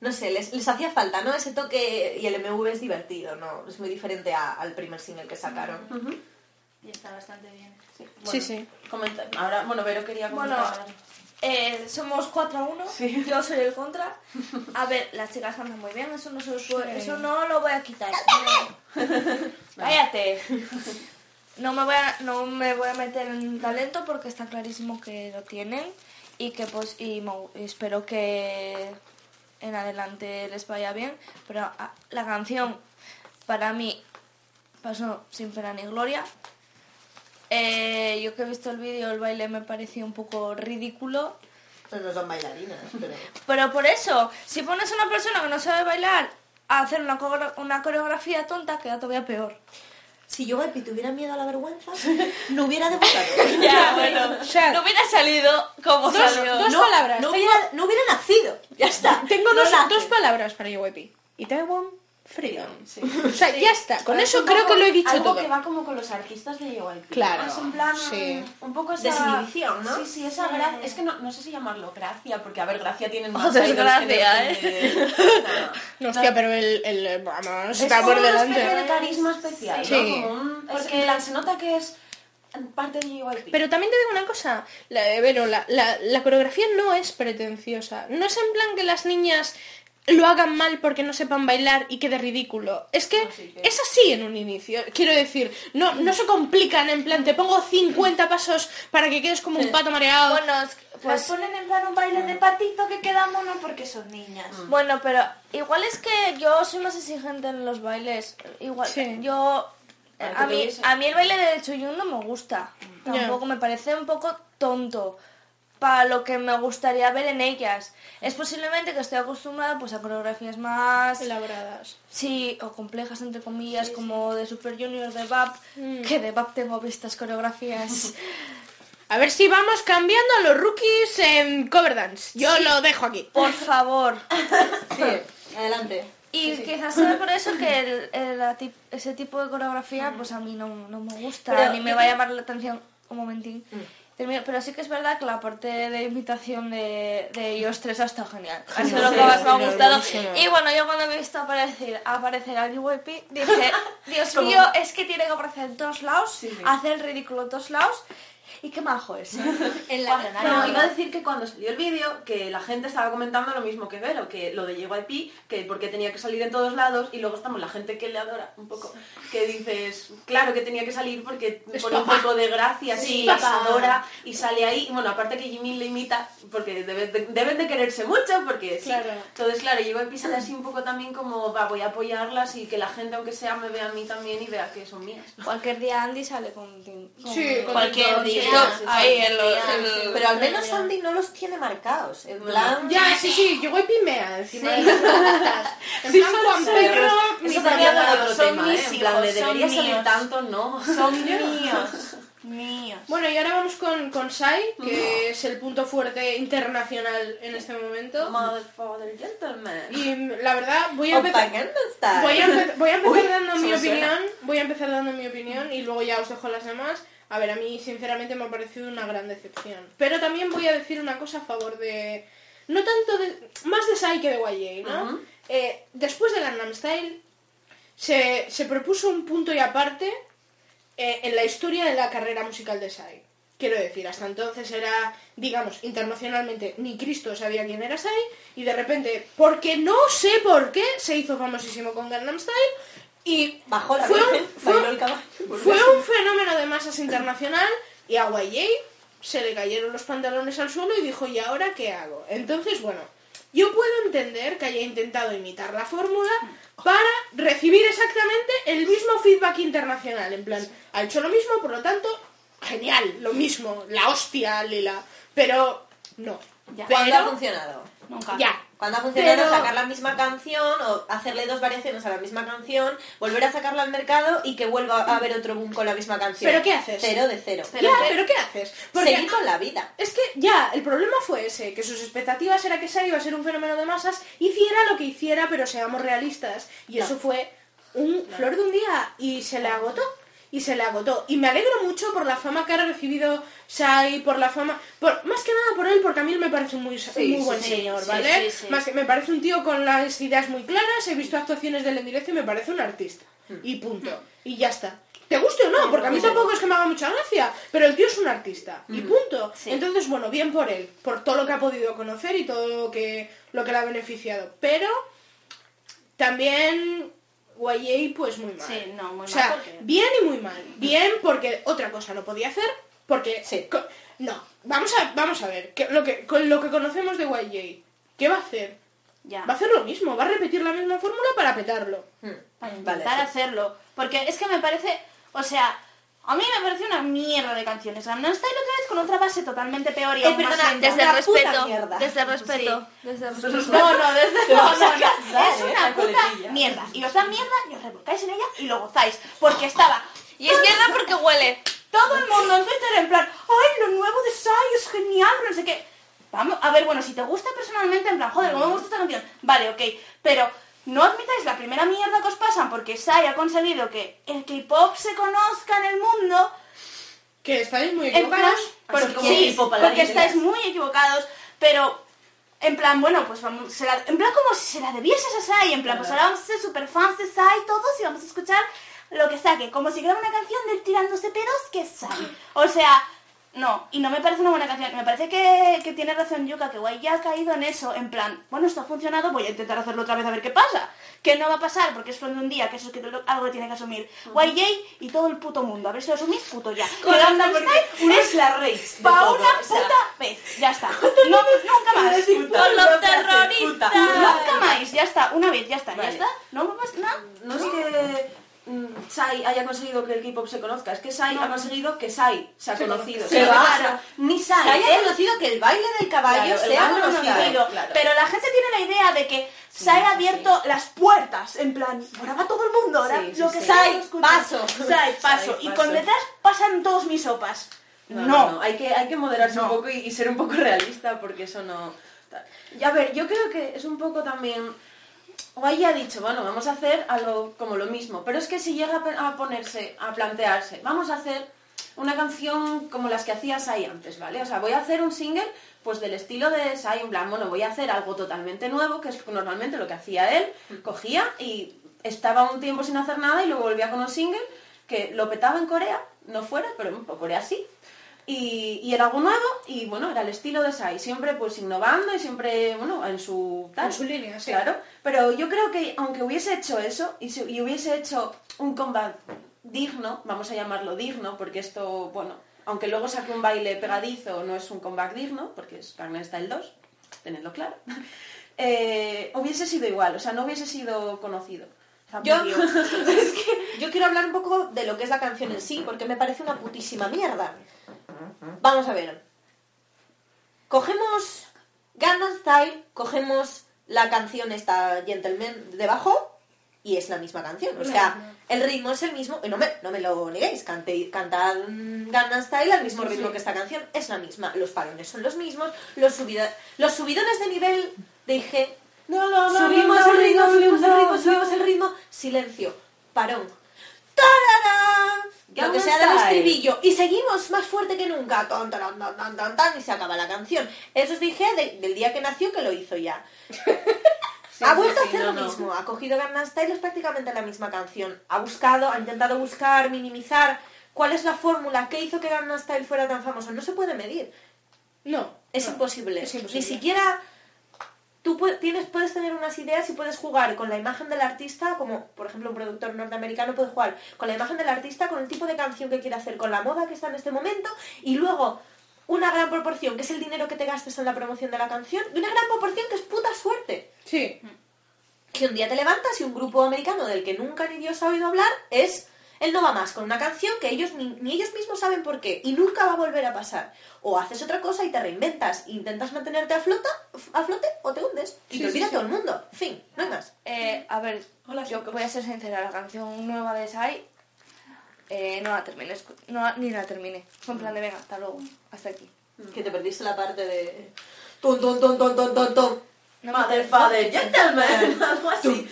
no sé, les, les hacía falta, ¿no? Ese toque, y el MV es divertido, ¿no? Es muy diferente a- al primer single que sacaron. Ujú. Y está bastante bien. Sí, Sí, sí. Comenta- Ahora, bueno, Vero quería Bueno, comentar. Eh, somos 4 a 1. Sí. Yo soy el contra. A ver, las chicas andan muy bien, eso no, se os puede- eso no lo voy a quitar. Cállate. No me, voy a, no me voy a meter en talento porque está clarísimo que lo tienen y que pues y espero que en adelante les vaya bien. Pero ah, la canción para mí pasó sin pena ni gloria. Eh, yo que he visto el vídeo, el baile me pareció un poco ridículo. Pues no son bailarinas, pero... Pero por eso, si pones a una persona que no sabe bailar a hacer una, una coreografía tonta, queda todavía peor. Si yo tuviera miedo a la vergüenza, no hubiera debutado. Ya, bueno. O sea, No hubiera salido como dos, salió. dos no, palabras. No hubiera, no hubiera nacido. Ya está. Tengo No dos, dos palabras para JYP. Itaewon, Freedom. Sí. O sea, ya está. Con Pero es eso creo poco que lo he dicho algo todo. que va como con los artistas de JYP. Claro, Es en plan, sí. un poco esa... Desinhibición, ¿no? Sí, sí, esa gracia. Es que no, no sé si llamarlo gracia, porque a ver, gracia tienen más desgracia, los ¿eh? de- No, hostia, pero el, el vamos, Es está por delante. de carisma especial, Sí. ¿no? Como un- Porque en plan, se nota que es parte de JYP. Pero también te digo una cosa, la, Vero, la, la, la coreografía no es pretenciosa. No es en plan que las niñas lo hagan mal porque no sepan bailar y quede ridículo. Es que que- es así en un inicio. Quiero decir, no, no se complican en plan, te pongo 50 pasos para que quedes como un pato mareado. Bueno, es que- Las pues, ponen en plan un baile de patito que queda mono porque son niñas. bueno, pero igual es que yo soy más exigente en los bailes. Igual, Sí. yo... A mí, a mí el baile de Chuyun no me gusta. Tampoco me parece un poco tonto para lo que me gustaría ver en ellas. Es posiblemente que estoy acostumbrada pues a coreografías más Elaboradas. Sí, o complejas entre comillas, como de Super Junior de BAP, que de BAP tengo vistas coreografías. A ver si vamos cambiando a los rookies en cover dance. Yo lo dejo aquí. Por favor. Sí, adelante. Y quizás sea por eso que el- el- la tip- ese tipo de coreografía pues a mí no, no me gusta, Pero ni me va a llamar la atención un momentín. Pero sí que es verdad que la parte de imitación de, de ellos tres ha estado genial. Ha sido lo que Sí, más me ha gustado. Y bueno, yo cuando he visto aparecer, aparecer al JYP, dije, Dios mío, es que tiene que aparecer en todos lados, Sí, sí. hacer el ridículo en todos lados. Y qué majo es. ¿eh? En la Bueno, iba a decir que cuando salió el vídeo, que la gente estaba comentando lo mismo que Vero, que lo de JYP, que porque tenía que salir en todos lados, y luego estamos la gente que le adora un poco, que dices, claro que tenía que salir porque pone un poco de gracia, sí, les adora, y sale ahí, y bueno, aparte que Jimin le imita, porque debe- de- deben de quererse mucho, porque sí. Claro. Entonces, claro, JYP sale así un poco también como, va, voy a apoyarlas y que la gente, aunque sea, me vea a mí también y vea que son mías. Cualquier día Andy sale con... con- Sí, con cualquier día. Sí, sí, ahí sí, en los... sí, en el- Pero al menos Sandy no los tiene marcados. En plan... Ya, sí, sí, yo voy pimea encima de las plan Juan Pedro, mi Eso también otro tema, mis ¿eh? En plan, de debería salir míos. tanto, no. Son míos. Míos. Bueno, y ahora vamos con, con Sai, que es el punto fuerte internacional en este momento. Mother, father, gentleman. Y la verdad, voy a empezar... Voy a, empe- voy a empezar Uy, dando mi suena. opinión, voy a empezar dando mi opinión y luego ya os dejo las demás. A ver, a mí sinceramente me ha parecido una gran decepción. Pero también voy a decir una cosa a favor de, no tanto de, más de Psy que de YG, ¿no? Eh, después de Gangnam Style se, se propuso un punto y aparte eh, en la historia de la carrera musical de Psy. Quiero decir, hasta entonces era, digamos, internacionalmente, ni Cristo sabía quién era Psy, y de repente, porque no sé por qué, se hizo famosísimo con Gangnam Style, y Bajó la fue, un, fue- bailó el caballo. fue un fenómeno de masas internacional, y a YG se le cayeron los pantalones al suelo y dijo, ¿y ahora qué hago? Entonces, bueno, yo puedo entender que haya intentado imitar la fórmula para recibir exactamente el mismo feedback internacional. En plan, ha hecho lo mismo, por lo tanto, genial, lo mismo, la hostia, Lila. Pero no. Ya. ¿Cuándo ha funcionado? Nunca. ya. Cuando ha funcionado Pero- sacar la misma canción o hacerle dos variaciones a la misma canción, volver a sacarla al mercado y que vuelva a haber otro boom con la misma canción. ¿Pero qué haces? Cero de cero. ya, pero ¿qué haces? Porque Seguir con la vida. Es que ya, el problema fue ese, que sus expectativas era que Sai iba a ser un fenómeno de masas, hiciera lo que hiciera, pero seamos realistas. Y eso fue un flor de un día y se le agotó. Y se le agotó. Y me alegro mucho por la fama que ha recibido Sai, por la fama... Por, más que nada por él, porque a mí él me parece un muy, muy buen sí, señor, ¿vale? Más que me parece un tío con las ideas muy claras, he visto actuaciones del en directo y me parece un artista. Y punto. Y ya está. ¿Te guste o no? Porque a mí tampoco es que me haga mucha gracia, pero el tío es un artista. Y punto. Entonces, bueno, bien por él, por todo lo que ha podido conocer y todo lo que, lo que le ha beneficiado. Pero también YA, pues muy mal. Sí, no, muy o sea, mal porque- bien y muy mal. Bien porque otra cosa no podía hacer, porque... Sí. no, vamos a, vamos a ver, que, lo que, con lo que conocemos de YA, ¿qué va a hacer? Ya. Va a hacer lo mismo, va a repetir la misma fórmula para petarlo. Hmm. Para intentar hacerlo. Porque es que me parece, o sea, a mí me parece una mierda de canciones. Gangnam Style otra vez con otra base totalmente peor y Eh, aún más perdona, lenta. Desde el respeto. Desde el respeto. Desde el respeto. No, no, desde no, no, a no. Es ¿eh? una puta coletilla. mierda. Y os da mierda y os revolcáis en ella y lo gozáis. Porque estaba Y es mierda porque huele. todo el mundo en Twitter en plan, ay, lo nuevo de Sai es genial, no sé qué. Vamos, a ver, bueno, si te gusta personalmente, en plan, joder, ¿cómo me gusta esta canción? Vale, ok, pero no admitáis la primera mierda que os pasan porque Sai ha conseguido que el K-pop se conozca en el mundo Que estáis muy plan, equivocados. porque, sí, estáis muy equivocados, pero en plan, bueno, pues vamos, se la- en plan como si se la debieses a Sai, en plan, pues ahora vamos a ser super fans de Sai todos y vamos a escuchar lo que saque, como si fuera una canción del tirándose pedos que Sai. O sea, no, y no me parece una buena canción, me parece que, que tiene razón Yuka, que guay ya ha caído en eso, en plan, bueno, esto ha funcionado, voy a intentar hacerlo otra vez a ver qué pasa. Que no va a pasar porque es flor de un día, que eso es que lo- algo le tiene que asumir. YJ y todo el puto mundo. A ver si lo asumís, puto ya. Que Gangnam Style es la de Pa' una puta vez. Ya está. No, nunca más. Con los terroristas. Nunca más. Ya está. Una vez, ya está. Ya está. No pasa nada. No es que mm, Sai haya conseguido que el K-pop se conozca, es que Sai ha conseguido que Sai se ha conocido. Se ¿sabes? va. O sea, ni Sai, él- conocido que el baile del caballo Claro, sea conocido. claro. Pero la gente tiene la idea de que se ha abierto las puertas, en plan, ahora va todo el mundo, ahora Sí, lo que Sai, paso. Sai, paso. Sai, Y con detrás pasan todos mis sopas. No, No. no, no, Hay, que, hay que moderarse No. un poco y, y ser un poco realista porque eso no... Y a ver, yo creo que es un poco también... Guay ha dicho, bueno, vamos a hacer algo como lo mismo, pero es que si llega a ponerse, a plantearse, vamos a hacer una canción como las que hacía Sai antes, ¿vale? O sea, voy a hacer un single pues del estilo de Sai, en plan, bueno, voy a hacer algo totalmente nuevo, que es normalmente lo que hacía él, cogía y estaba un tiempo sin hacer nada y luego volvía con un single que lo petaba en Corea, no fuera, pero en Corea sí, y, y era algo nuevo y bueno, era el estilo de Sai, siempre pues innovando y siempre, bueno, en su tal. En su línea, sí. Claro, pero yo creo que aunque hubiese hecho eso y, si- y hubiese hecho un comeback digno, vamos a llamarlo digno, porque esto, bueno, aunque luego saque un baile pegadizo, no es un comeback digno, porque es Gangnam Style 2, tenedlo claro, eh, hubiese sido igual, o sea, no hubiese sido conocido. Yo, Zampillo. es que yo quiero hablar un poco de lo que es la canción en sí, porque me parece una putísima mierda. Vamos a ver. Cogemos Gangnam Style, cogemos la canción esta Gentleman debajo y es la misma canción. O sea, el ritmo es el mismo. Y no me, no me lo neguéis, cante, cantad Gangnam Style al mismo ritmo que esta canción. Es la misma. Los parones son los mismos. Los, subida- los subidones de nivel dije No, no, no, subimos el ritmo, subimos el ritmo, subimos el ritmo, silencio, parón. ¡Tararán! Lo que sea del estribillo y seguimos más fuerte que nunca, tan, tan, tan, tan, tan, y se acaba la canción. Eso os dije de- del día que nació que lo hizo ya. Sí, ha vuelto sí, a hacer no, lo no. mismo, ha cogido Gangnam Style, es prácticamente la misma canción. Ha buscado, ha intentado buscar, minimizar cuál es la fórmula, qué hizo que Gangnam Style fuera tan famoso. No se puede medir, No. es no. imposible. Es imposible. Ni siquiera tú tienes, puedes tener unas ideas y puedes jugar con la imagen del artista, como por ejemplo un productor norteamericano puede jugar con la imagen del artista, con el tipo de canción que quiere hacer, con la moda que está en este momento, y luego una gran proporción, que es el dinero que te gastes en la promoción de la canción, y una gran proporción que es puta suerte. Sí. Que un día te levantas y un grupo americano del que nunca ni Dios ha oído hablar es el no va más con una canción que ellos ni, ni ellos mismos saben por qué y nunca va a volver a pasar. O haces otra cosa y te reinventas, intentas mantenerte a, flota, a flote o te hundes y te olvida todo el mundo. Fin, no hay más. Eh, a ver, Hola, yo voy a ser sincera, la canción nueva de Sai eh, no la terminé, no, ni la terminé. Fue en plan de venga, hasta luego, hasta aquí. Que te perdiste la parte de... Ton, ton, ton, ton, ton, ton, ton. No Mother, father, gentleman. Algo así.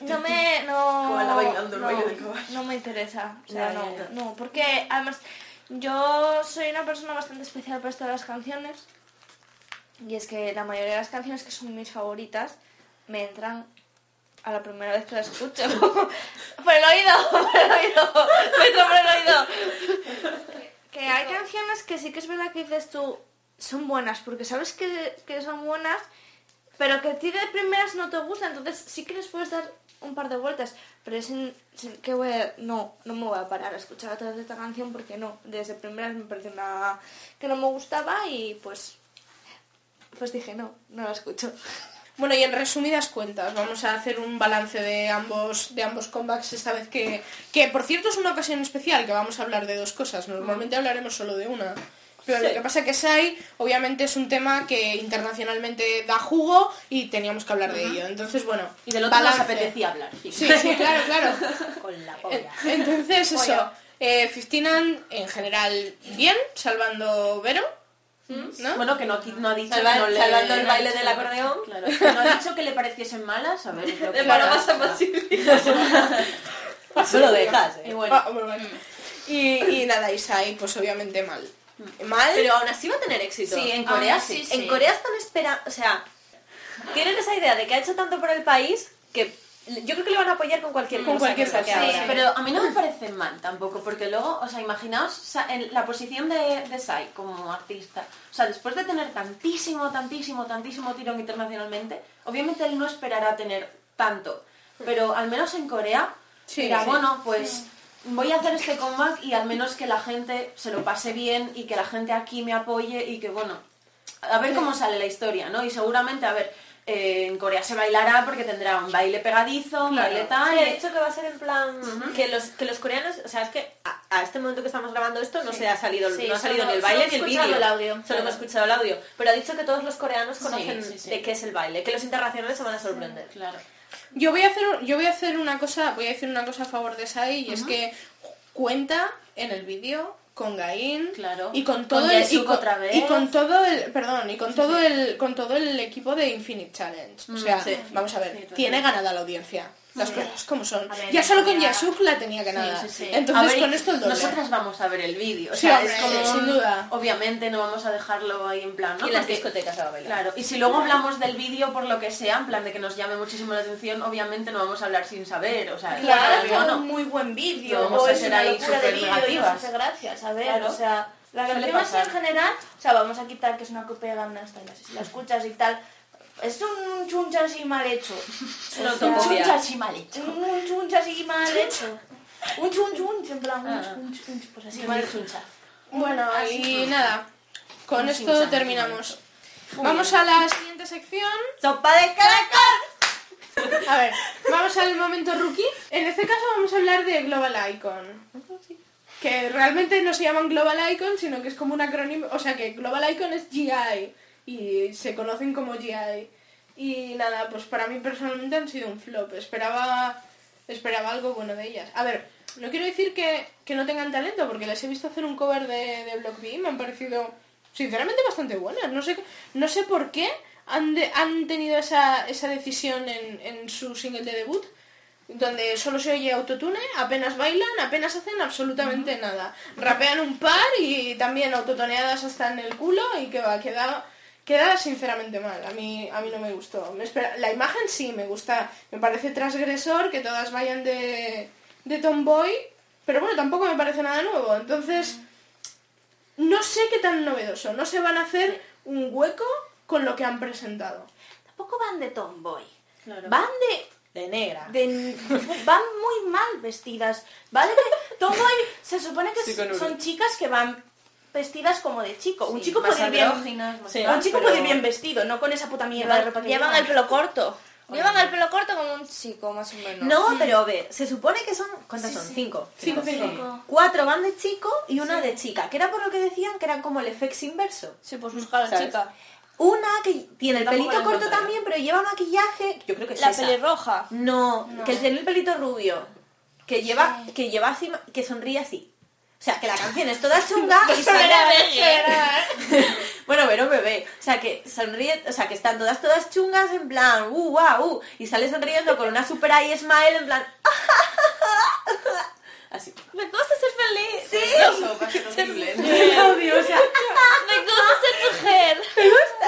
no me, no, Koala bailando el no, baile del caballo. no me interesa, o sea, no, ya. no, porque además yo soy una persona bastante especial para esto de las canciones y es que la mayoría de las canciones que son mis favoritas me entran a la primera vez que las escucho. por el oído, por el oído, me entra por el oído. Que hay canciones que sí que es verdad que dices tú, son buenas, porque sabes que, que son buenas, pero que a ti de primeras no te gusta, entonces sí que les puedes dar un par de vueltas, pero es en- sin- que voy a- no, no me voy a parar a escuchar otra vez esta canción porque no, desde primeras me pareció una que no me gustaba y pues pues dije no, no la escucho. Bueno, y en resumidas cuentas, vamos a hacer un balance de ambos, de ambos comebacks esta vez que, que, por cierto, es una ocasión especial, que vamos a hablar de dos cosas. Normalmente hablaremos solo de una. Pero lo que pasa es que Sai, obviamente, es un tema que internacionalmente da jugo y teníamos que hablar de ello. Entonces, bueno, Y del otro nos balance. apetecía hablar. Sí, Sí, sí, claro, claro. Con la polla. Entonces, eso. Eh, 15 and, en general, bien, salvando Vero. ¿No? Bueno, que no, no ha dicho Salva- que no le... salvando el baile del acordeón. Claro, que no ha dicho que le pareciesen malas, a ver, creo que... De Paloma San No lo dejas, eh. Y bueno, Ah, bueno, vale. Y, y nada, Isai, pues obviamente mal. Mal. Pero aún así va a tener éxito. Sí, en Corea Aún sí. En Corea están esperando, o sea, tienen esa idea de que ha hecho tanto por el país que yo creo que le van a apoyar con cualquier Con cosa cualquier que saque cosa, ahora. sí. pero a mí no me parece mal tampoco, porque luego, o sea, imaginaos en la posición de, de Sai como artista. O sea, después de tener tantísimo, tantísimo, tantísimo tirón internacionalmente, obviamente él no esperará tener tanto. Pero al menos en Corea, Sí, dirá, sí. bueno, pues voy a hacer este comeback y al menos que la gente se lo pase bien y que la gente aquí me apoye y que, bueno, a ver cómo sale la historia, ¿no? Y seguramente, a ver, eh, en Corea se bailará porque tendrá un baile pegadizo, un baile tal. Sí, ha y- dicho que va a ser en plan que los que los coreanos, o sea, es que a, a este momento que estamos grabando esto no se ha salido, Sí, no ha salido solo- ni el baile ni el he vídeo. Solo claro. hemos escuchado el audio, pero ha dicho que todos los coreanos conocen de qué es el baile, que los internacionales se van a sorprender. Claro. Yo voy a hacer, yo voy a hacer una cosa, voy a decir una cosa a favor de Sai y es que cuenta en el vídeo con Gain Claro. y con Con todo el y con, otra vez. y con todo el perdón y con todo el con todo el equipo de Infinite Challenge. O sea, sí. vamos a ver, Sí, tiene ganada la audiencia. Las cosas como son. A ver, ya solo con Yasuk la tenía ganada. Sí, sí, sí. Entonces A ver, con esto el doble. Nosotras vamos a ver el vídeo. O sea, hombre, es como. sin duda. Obviamente no vamos a dejarlo ahí en plan. ¿no? Y las Porque- discotecas a bailar. Claro, y si luego hablamos del vídeo por lo que sea, en plan de que nos llame muchísimo la atención, obviamente no vamos a hablar sin saber, o sea, Claro, bueno, es un muy buen vídeo, No vamos o a es ser una ahí súper negativas. hace gracia, ¿sabes? Claro. O sea, la canción así en general, o sea, vamos a quitar que es una copia de Gangnam Style, si la escuchas y tal, es un chuncha así mal hecho. una O sea, autocopia. chuncha así mal hecho. Un chuncha así mal hecho. Un chun chun, en plan, un Ah. chun chun, pues así Sí, mal chuncha. Bueno, y nada. Con Un esto terminamos. Vamos a la siguiente sección. ¡Sopa de caracol! A ver, vamos al momento rookie. En este caso vamos a hablar de Global Icon. Que realmente no se llaman Global Icon, sino que es como un acrónimo. O sea que Global Icon es GI. Y se conocen como GI. Y nada, pues para mí personalmente han sido un flop. Esperaba, esperaba algo bueno de ellas. A ver, no quiero decir que, que no tengan talento, porque les he visto hacer un cover de, de Block B y me han parecido sinceramente bastante buenas. No sé, no sé por qué han, de- han tenido esa, esa decisión en, en su single de debut. donde solo se oye autotune, apenas bailan, apenas hacen absolutamente nada. Rapean un par y también autotoneadas hasta en el culo y que va, queda, queda sinceramente mal. A mí, a mí no me gustó. Me espera- la imagen sí me gusta, me parece transgresor que todas vayan de, de tomboy, pero bueno, tampoco me parece nada nuevo. Entonces, no sé qué tan novedoso. No se van a hacer un hueco con lo que han presentado. Tampoco van de tomboy. Claro. Van de De negra. de- van muy mal vestidas, ¿vale? Que Tomboy se supone que Sí, son chicas que van vestidas como de chico. un Sí, chico puede ir bien, Sí. un chico pero- puede ir bien vestido, no con esa puta mierda de ropa que Llevan llevan. el pelo corto. Llevan el pelo corto como un chico, más o menos. No, pero a ver, se supone que son. ¿Cuántas son? Cinco. Cinco, Sí. cinco. Cuatro van de chico y una de chica, que era por lo que decían que eran como el efecto inverso. Sí, pues buscar a la chica. Una que tiene el pelito corto también, pero lleva maquillaje. Yo creo que es La esa. pelirroja. No, que tiene el pelito rubio. Que lleva, que lleva así, que sonríe así. O sea, que la canción es toda chunga y sale Bueno, pero bebé. O sea, que sonríe, o sea, que están todas todas chungas en plan, uh, wow, uh, y sale sonriendo con una super eye smile en plan, así. Me gusta ser feliz. Sí. Eso, va a ser horrible. Qué odio, o sea, Me gusta ser mujer.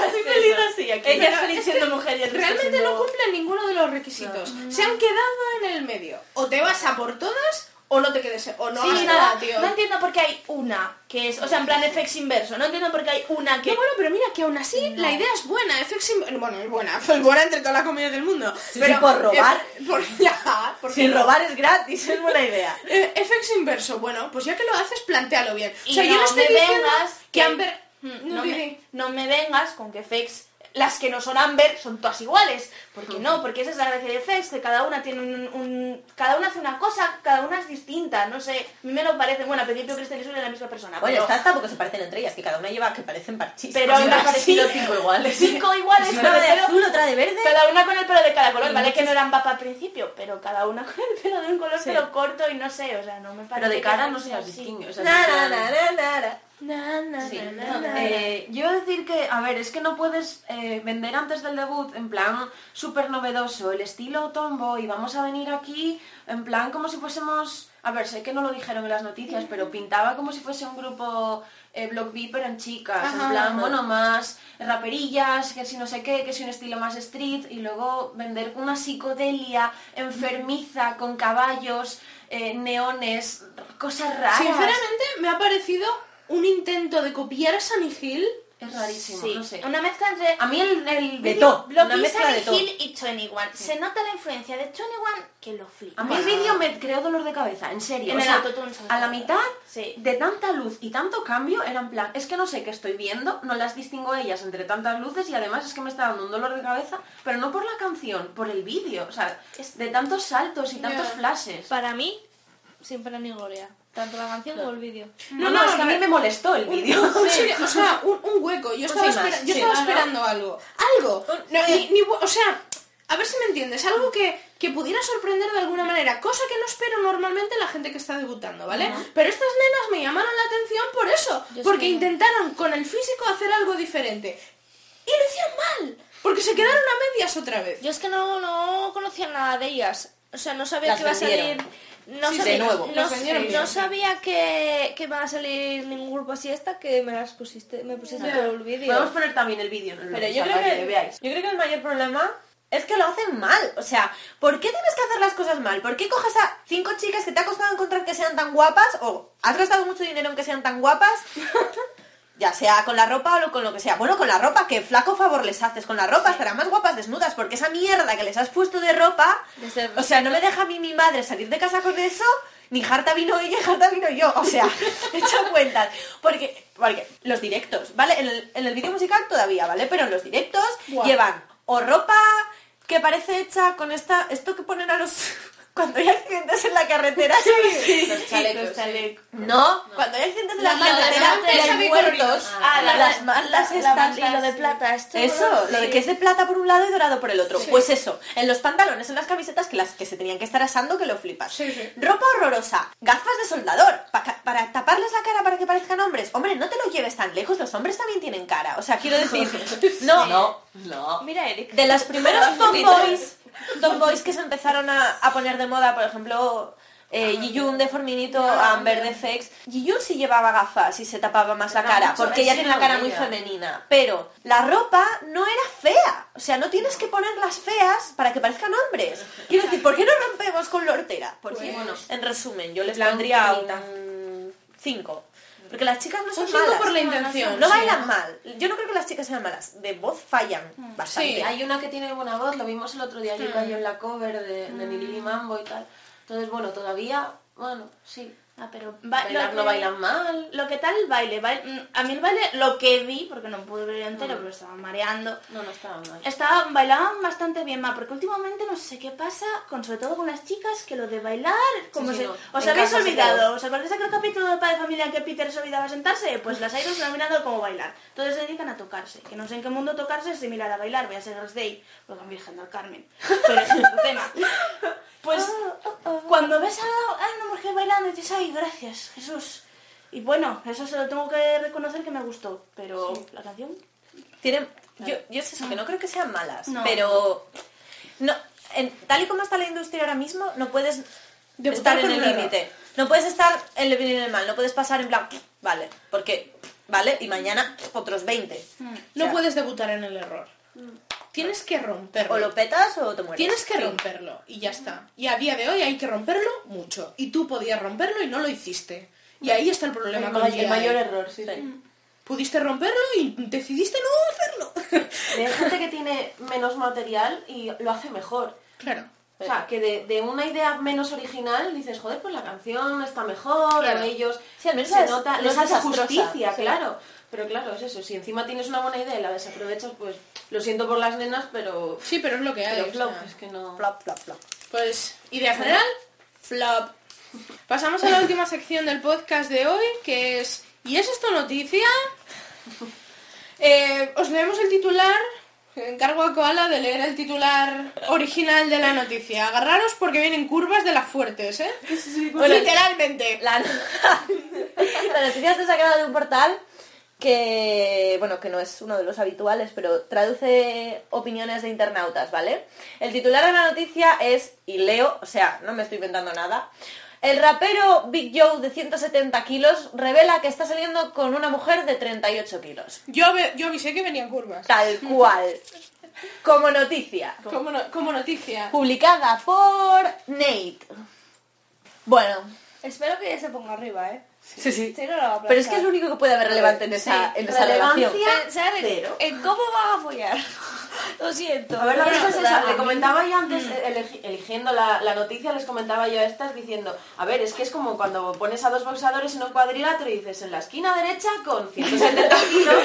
estoy feliz así. Aquí. Ella es feliz siendo mujer y el Realmente siendo- no cumplen ninguno de los requisitos. Se han quedado en el medio. O te vas a por todas o no te quedes. O no Sí, nada, tío. no entiendo por qué hay una que es, o sea, en plan FX inverso, no entiendo por qué hay una que... No, bueno, pero mira que aún así la idea es buena. FX Im- Bueno, es buena. Es buena entre todas las comidas del mundo. pero sí, por robar. eh, por, ya, Sin robar es gratis, es buena idea. Eh, FX inverso, bueno, pues ya que lo haces, plantealo bien. Y o sea, yo no estoy me diciendo vengas que que- Amber... Mm, No me, no me vengas con que FX, las que no son Amber, son todas iguales. Porque no, porque esa es la gracia de FX, que cada una tiene un, un- Cada una hace una cosa, cada una es distinta, no sé. A mí me lo parece, bueno, a principio Kristen y Sol es la misma persona. Bueno, pero, estas tampoco se parecen entre ellas, que cada una lleva que parecen parchís. pero me ha sí, parecido cinco iguales. Cinco iguales, Una de pelo- azul, otra de verde. Cada una con el pelo de cada color, ¿vale? Que no eran papa al principio, pero cada una con el pelo de un color, Sí. pero corto y no sé, o sea, no me parece Pero de cara no se las distingue. O sea, na, na, na, Sí, na, eh, yo decir que, a ver, es que no puedes eh, vender antes del debut en plan súper novedoso, el estilo tomboy, vamos a venir aquí en plan como si fuésemos, a ver, sé que no lo dijeron en las noticias, pero pintaba como si fuese un grupo eh, Block B pero en chicas, Ajá, en plan, ajá. bueno, más raperillas, que si no sé qué, que si un estilo más street, y luego vender una psicodelia enfermiza con caballos, eh, neones, cosas raras. Sinceramente, me ha parecido un intento de copiar a Sunny Hill. Es rarísimo, Sí, no sé. una mezcla entre A mí el, el De todo, una mezcla de Sunny todo. Hill y 21. Se nota la influencia de 21 que lo flipa. A mí el vídeo me creó dolor de cabeza, en serio. En o el sea, a la mitad Sí. de tanta luz y tanto cambio era en plan, es que no sé qué estoy viendo, no las distingo ellas entre tantas luces y además es que me está dando un dolor de cabeza, pero no por la canción, por el vídeo, o sea, de tantos saltos y tantos flashes. Para mí, sin pena ni gloria. Tanto la canción como el vídeo. No, no, es que a mí me molestó el vídeo. Un- sí, o sea, un, un hueco. Yo estaba, espera- yo sí. estaba ¿no? esperando algo. Algo. No, ni- ni bu- o sea, a ver si me entiendes. Algo que, que pudiera sorprender de alguna manera. Cosa que no espero normalmente en la gente que está debutando, ¿vale? Pero estas nenas me llamaron la atención por eso. Yo porque sí. intentaron con el físico hacer algo diferente. Y lo hicieron mal. Porque se quedaron a medias otra vez. Yo es que no, no conocía nada de ellas. O sea, no sabía Las que iba a salir. No Sí, sabía, de nuevo. No, Las vendieron no bien. sabía que, que iba a salir ningún grupo así esta que me las pusiste, me pusiste Ya. por el vídeo. Podemos poner también el vídeo en el Pero yo creo para que, veáis. yo creo que el mayor problema es que lo hacen mal. O sea, ¿por qué tienes que hacer las cosas mal? ¿Por qué coges a cinco chicas que te ha costado encontrar que sean tan guapas o has gastado mucho dinero en que sean tan guapas? Ya sea con la ropa o con lo que sea. Bueno, con la ropa, que flaco favor les haces con la ropa, estarán más guapas desnudas, porque esa mierda que les has puesto de ropa, o sea, no me deja a mí mi madre salir de casa con eso, ni harta vino ella, harta vino yo. O sea, he hecho cuentas. Porque, porque los directos, ¿vale? En el, en el vídeo musical todavía, ¿vale? Pero en los directos llevan o ropa que parece hecha con esta, esto que ponen a los... Cuando hay accidentes en la carretera, Los chalecos. Los chalecos. no, cuando hay accidentes en la, La manta de carretera y hay muertos, corriendo. ah, la- las la- mantas la manta hilo de plata, esto. eso, lo de que es de plata por un lado y dorado por el otro. Pues eso, en los pantalones, en las camisetas que las que se tenían que estar asando que lo flipas. Sí, sí. Ropa horrorosa, gafas de soldador, pa- para taparles la cara para que parezcan hombres. Hombre, no te lo lleves tan lejos, los hombres también tienen cara. O sea, quiero decir, no, No, no. Mira, Eric. de las primeros tomboys, tomboys que se empezaron a, a poner de moda, por ejemplo, eh, Jiyun de Forminito, Amber de Fex. Jiyun sí llevaba gafas y se tapaba más la cara, porque ella tiene la cara muy femenina. Pero la ropa no era fea. O sea, no tienes que ponerlas feas para que parezcan hombres. Quiero decir, ¿por qué no rompemos con la hortera? Pues bueno, en resumen, yo les pondría un 5. Porque las chicas no son Un malas. por la intención. No bailan mal. Yo no creo que las chicas sean malas. De voz fallan bastante. Sí. Hay una que tiene buena voz, lo vimos el otro día, yo cayó en la cover de, de Lili Mambo y tal. Entonces, bueno, todavía, bueno, sí. Ah, pero ba- Bailar no bailan mal. Lo que tal el baile, baile- mm, a mí el baile, lo que vi, porque no pude ver entero, pero estaba mareando, No, no estaba mal. estaba, bailaban bastante bien más, porque últimamente no sé qué pasa, con, sobre todo con las chicas, que lo de bailar, como sí, se, no. os En habéis se olvidado, ¿os acordáis de aquel capítulo de Padre Familia en que Peter se olvidaba sentarse? Pues las Idols lo han mirado como bailar, todos se dedican a tocarse, que no sé en qué mundo tocarse es similar a bailar, voy a ser Girls Day, porque Virgen del Carmen, pero es otro tema. Pues cuando ves a, a una mujer bailando dices, ay, gracias, Jesús. Y bueno, eso se lo tengo que reconocer que me gustó, pero la canción... Tienen, yo, yo es eso, que no creo que sean malas, No. pero no, en- tal y como está la industria ahora mismo, no puedes Debutar estar en el límite. No puedes estar en el bien y en el mal, no puedes pasar en plan, vale, porque, vale, y mañana otros 20. No puedes debutar en el error. Tienes que romperlo. O lo petas o te mueres. Tienes que romperlo y ya está. Y a día de hoy hay que romperlo mucho. Y tú podías romperlo y no lo hiciste. Y ahí está el problema El, con ma- GI. el mayor error, sí. Pudiste romperlo y decidiste no hacerlo. Hay gente que tiene menos material y lo hace mejor. claro. O sea, que de, de una idea menos original dices, joder, pues la canción está mejor, Claro. o ellos Sí, al menos se es- nota, no les es hace justicia, sí. claro. Pero claro, es eso, si encima tienes una buena idea y la desaprovechas, pues lo siento por las nenas, pero, Sí, pero es lo que hay. pero o flop, sea. es que no... Flop, flop, flop. Pues, idea general, flop. Pasamos a la última sección del podcast de hoy, que es ¿Y es esto noticia? Eh, os leemos el titular. Encargo a Koala de leer el titular original de la noticia. Agarraros porque vienen curvas de las fuertes, ¿eh? Bueno, Literalmente. La, la noticia está sacada de un portal que, bueno, que no es uno de los habituales, pero traduce opiniones de internautas, ¿vale? El titular de la noticia es, y leo, o sea, no me estoy inventando nada, el rapero Big Joe de 170 kilos revela que está saliendo con una mujer de 38 kilos. Yo, yo avisé que venían curvas. Tal cual. Como noticia. Como, no- como noticia. Publicada por Nate. Bueno, Espero que ya se ponga arriba, ¿eh? Sí, sí. No, lo va Pero es que es lo único que puede haber relevante en esa, en esa relación. Relevancia Pensar en, cero. en cómo van a follar. Lo siento. A ver, la cosa es esa. Le comentaba yo antes, elegi- eligiendo la, la noticia, les comentaba yo a estas diciendo, a ver, es que es como cuando pones a dos boxeadores en un cuadrilátero y dices, en la esquina derecha con 170 kilos,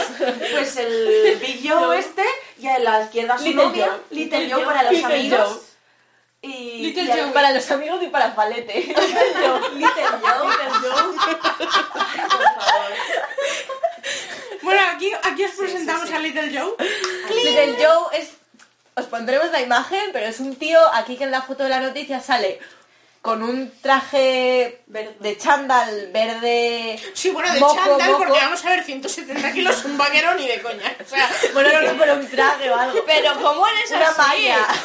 pues el Big Joe este, y en la izquierda su Little novia. Little Joe para los amigos. Joe. Y, Little y Joe. Para los amigos y para Falete. Little Joe. Little Joe. Por favor. Bueno, aquí, aquí os presentamos a Little Joe. Little Joe es... Os pondremos la imagen, pero es un tío, aquí que en la foto de la noticia sale con un traje de chándal verde... Sí, bueno, de moco, chándal, moco. porque vamos a ver, 170 kilos, un vaquero ni de coña. O sea, Bueno, no, pero un traje o algo. Pero ¿cómo eres Una así? malla.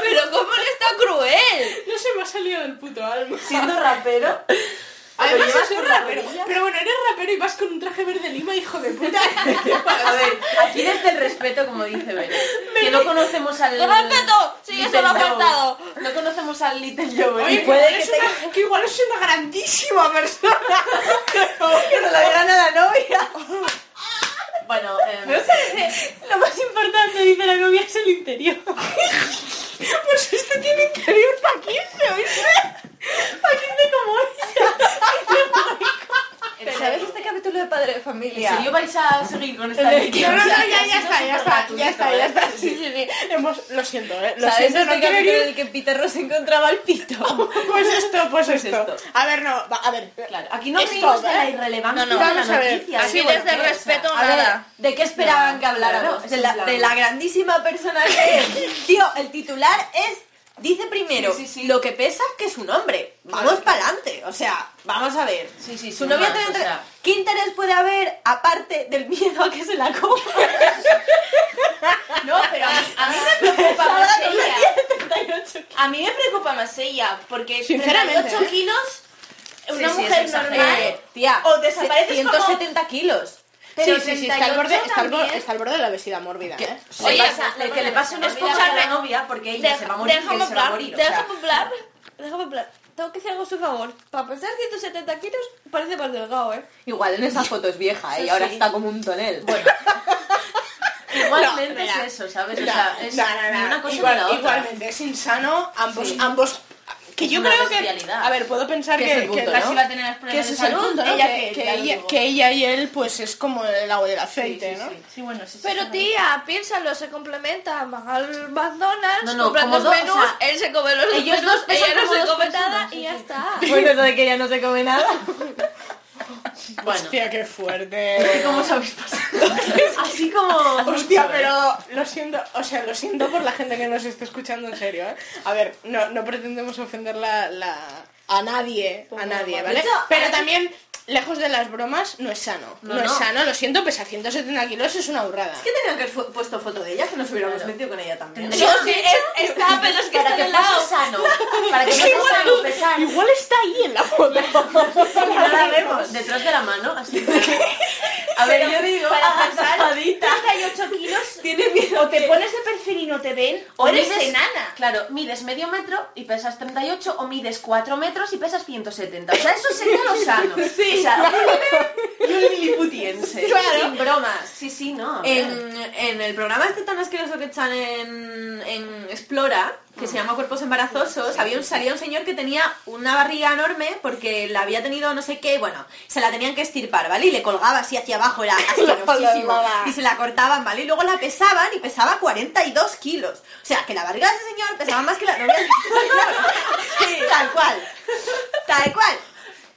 Pero ¿cómo eres tan cruel? no se me ha salido del puto alma. Siendo rapero. Además, soy con rapero. Pero bueno, eres rapero y vas con un traje verde lima, hijo de puta. A ver, aquí desde el respeto, como dice Bere. Que no conocemos al... ¡Respeto! Sí, eso lo ha faltado. No conocemos al Little Joe. Oye, ¿eh? que, puede que es te- una, que igual es una grandísima persona. Que no la digan a la novia. Bueno, em, Lo más importante, dice la novia, es el interior. Pues este tiene interior para 15, ¿oíste? Para 15 como ella. ¿Sabes este capítulo de Padre de Familia? ¿En serio vais a seguir con esta No, no, no, ya, ya está, ya está, ya está, ya ¿eh? está. Sí, sí, sí. Hemos, lo siento, ¿eh? Lo ¿Sabes siento, este no quiero capítulo en el que Peter Ross encontraba el pito? Pues esto, pues, Pues esto. esto. A ver, no, va, a ver. Claro, aquí no Esto, reímos de la ¿eh? irrelevancia No, no, de la vamos a ver. noticia. Así desde el ¿qué? O sea, respeto, A ver, nada. ¿de qué esperaban No, que habláramos? claro, de, la, de grandísima persona que es. Tío, el titular es... Dice primero Sí, sí, sí. lo que pesa que es un hombre. Vamos para adelante. O sea, vamos a ver. Sí, sí, Su novia más, tiene o entre- sea. ¿Qué interés puede haber aparte del miedo a que se la coma? No, pero a mí, a mí me preocupa más ella. a mí me preocupa más ella, porque Sinceramente, 38 ¿eh? kilos, una Sí, sí, mujer normal, Eh, tía, o desapareces como... 170 kilos. Pero sí, sí, sí, está al, borde, 38 está, al borde, está al borde de la obesidad mórbida, ¿eh? Oye, no, le- que le pase un no, esposo a la novia porque ella Deja- se va a morir déjame hablar. O sea, déjame hablar, déjame hablar. Tengo que hacer algo a su favor. Para pesar 170 kilos, parece más delgado, ¿eh? igual en esa foto es vieja ¿eh? y ahora está como un tonel. Bueno. Igualmente mira. es eso, ¿sabes? O sea, es no, no, no, ni una cosa igual- ni la otra. Igualmente, es insano ambos, Sí. ambos que yo creo que a ver puedo pensar Que que, punto, ¿no? Va a tener que problemas ese de es el salud. punto, ¿no? ella que, ella, que ella y él pues es como el agua y el Sí, aceite sí, ¿no? sí. Sí, bueno, sí, sí, Pero sí, tía, piénsalo, se complementan, van al McDonald's, No, no, compran dos menús, o sea, él se come los dos ellos menús, dos ella no se come nada y ya está. Bueno, eso de que ella no se come nada. Bueno, Hostia, qué fuerte. ¿cómo os habéis pasado? Así como... Hostia, pero lo siento, o sea, lo siento por la gente que nos esté escuchando en serio, ¿eh? A ver, no, no pretendemos ofender la, la- a nadie, a nadie, ¿vale? Pero también, lejos de las bromas, no es sano. No, No, es no. sano, lo siento, pesa 170 kilos, es una burrada. ¿Qué tenían que haber puesto foto de ella? Que nos hubiéramos metido con ella también. Yo sí, es, está, pero es que Para está que fuese sano. Para que fuese sano pesar. Igual está ahí en la foto. Y no la vemos. Detrás de la mano, así. A ver, yo digo, Para pesar agazapadita. 38 kilos, Tiene miedo o te que- pones de perfil y no te ven, o O eres mides- enana. Claro, mides medio metro y pesas 38 o mides 4 metros y pesas 170. O sea, eso sería lo sano. Sí. O sea, un y un liliputiense. Claro. Sin bromas. Sí, sí, no. En, en el programa este tan asqueroso que echan en, en Explora, que se llama Cuerpos Embarazosos, había un, salía un señor que tenía una barriga enorme porque la había tenido no sé qué, bueno, se la tenían que estirpar, ¿vale? Y le colgaba así hacia abajo, era asquerosísimo. Y se la cortaban, ¿vale? Y luego la pesaban y pesaba 42 kilos. O sea, que la barriga de ese señor pesaba más que la novia. Sí, tal cual. Tal cual.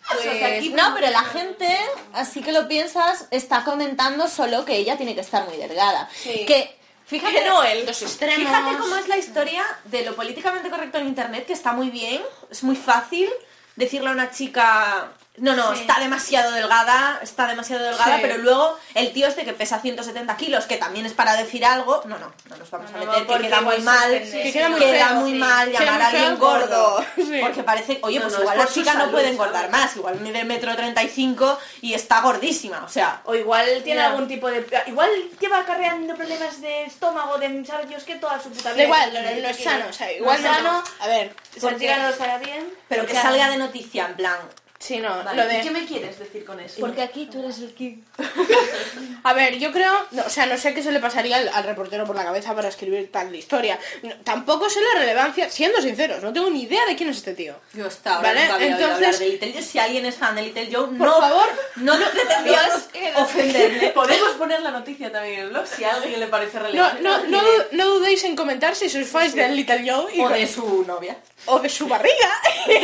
Pues, no, pero la gente, así que lo piensas, está comentando solo que ella tiene que estar muy delgada. Que, fíjate, no, él, los extremos. fíjate cómo es la historia de lo políticamente correcto en internet, que está muy bien, es muy fácil decirle a una chica, no, no, está demasiado delgada, está demasiado delgada, Sí. pero luego el tío este que pesa 170 kilos, que también es para decir algo, no, no, no nos vamos a meter, que porque queda muy mal. Que queda muy queda feo, muy sí. mal llamar a alguien gordo, porque parece, oye, No, pues no, igual la chica no puede engordar más, igual mide metro 35 y está gordísima, o sea, O igual tiene algún tipo de... Igual lleva acarreando problemas de estómago, de saber Dios qué, toda su puta vida. Da igual, no, es sano, o sea, igual sano, A ver, tira no lo estará bien. pero que salga de noticia, en plan, Sí, no, Vale, lo de... ¿y ¿Qué me quieres decir con eso? Porque aquí tú eres el king. A ver, yo creo, no, o sea, no sé qué se le pasaría al, al reportero por la cabeza para escribir tal historia. No, tampoco sé la relevancia, siendo sinceros, no tengo ni idea de quién es este tío. yo hasta ahora Vale, nunca había oído entonces- hablar de Little Joe. Si alguien es fan de Little Joe, Por no, favor, no pretendíamos ofenderle. Podemos poner la noticia también en el blog si a alguien le parece no, relevante. no, no, no dudéis en comentar si sois fans de Little Joe y- O de su novia. o de su barriga.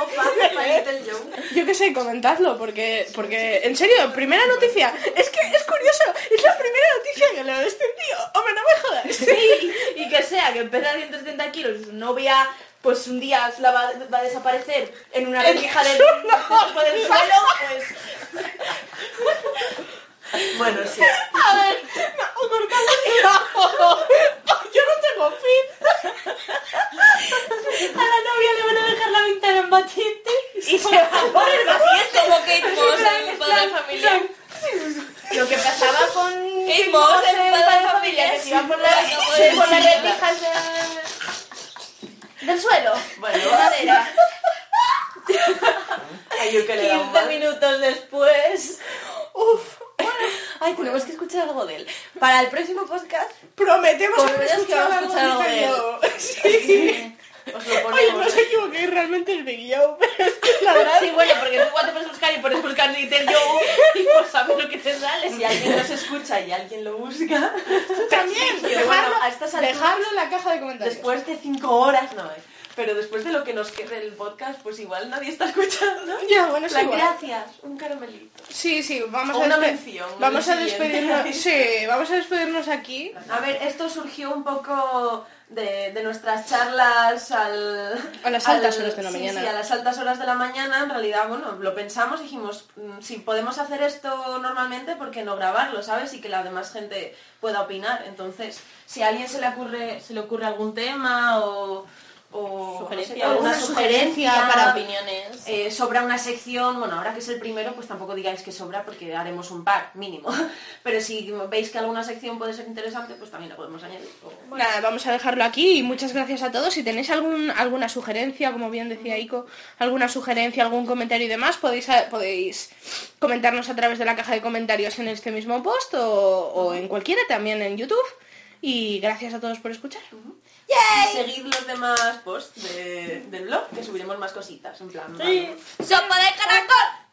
O fan de Little Joe. Yo. Qué sé, comentadlo, porque, porque, en serio, primera noticia, es que es curioso, es la primera noticia que leo de este tío, hombre, no me jodas. Sí, y que sea que pesa 170 kilos y su novia pues un día la va, va a desaparecer en una rendija del, del suelo, pues Bueno, sí. A ver, no, cortamos. Yo no tengo fin. A la novia le van a dejar la ventana en batiente. y se va por el paciente. Como Kate Moss en Padre de Familia. Lo que pasaba con Kate Moss en Padre de Familia. que se iban por, la, por las rendijas de- del suelo. Bueno, de madera. Ay, yo que le da un 15 mal. minutos después. Uf. Ay, tenemos que escuchar algo de él. Para el próximo podcast, Prometemos haber escuchado vamos a algo escuchar de Joe. Sí. Os lo Oye, no os equivoquéis, realmente es Big Joe, pero es que la verdad... Sí, bueno, porque tú te puedes buscar y pones buscar Little Joe y pues sabes lo que te sale. Si alguien nos escucha y alguien lo busca, También, dejarlo, bueno, a estas alturas- dejarlo en la caja de comentarios. después de cinco horas, no, eh. Pero después de lo que nos quede el podcast, pues igual nadie está escuchando. Ya, bueno, es La igual. gracias, un caramelito. Sí, sí, vamos O a una despe- mención, Vamos lo a siguiente. despedirnos. Sí, vamos a despedirnos aquí. A ver, esto surgió un poco de, de nuestras charlas al... A las altas al- horas de la sí, mañana. Sí, a las altas horas de la mañana. En realidad, bueno, lo pensamos, dijimos, mm, si podemos hacer esto normalmente, ¿por qué no grabarlo, sabes? Y que la demás gente pueda opinar. Entonces, si a alguien se le ocurre, se le ocurre algún tema o, o Sugerencia, no sé, alguna sugerencia sugerencia para opiniones. eh, sobra una sección, bueno, ahora que es el primero, pues tampoco digáis que sobra porque haremos un par, mínimo. Pero si veis que alguna sección puede ser interesante, pues también la podemos añadir. O- Nada, vamos a dejarlo aquí y muchas gracias a todos. Si tenéis algún, alguna sugerencia, como bien decía Ico, alguna sugerencia, algún comentario y demás, podéis, podéis comentarnos a través de la caja de comentarios en este mismo post o, o en cualquiera, también en YouTube. Y gracias a todos por escuchar. Y seguid los demás posts de- del blog, que subiremos más cositas, en plan... vamos. ¡Sopa de caracol!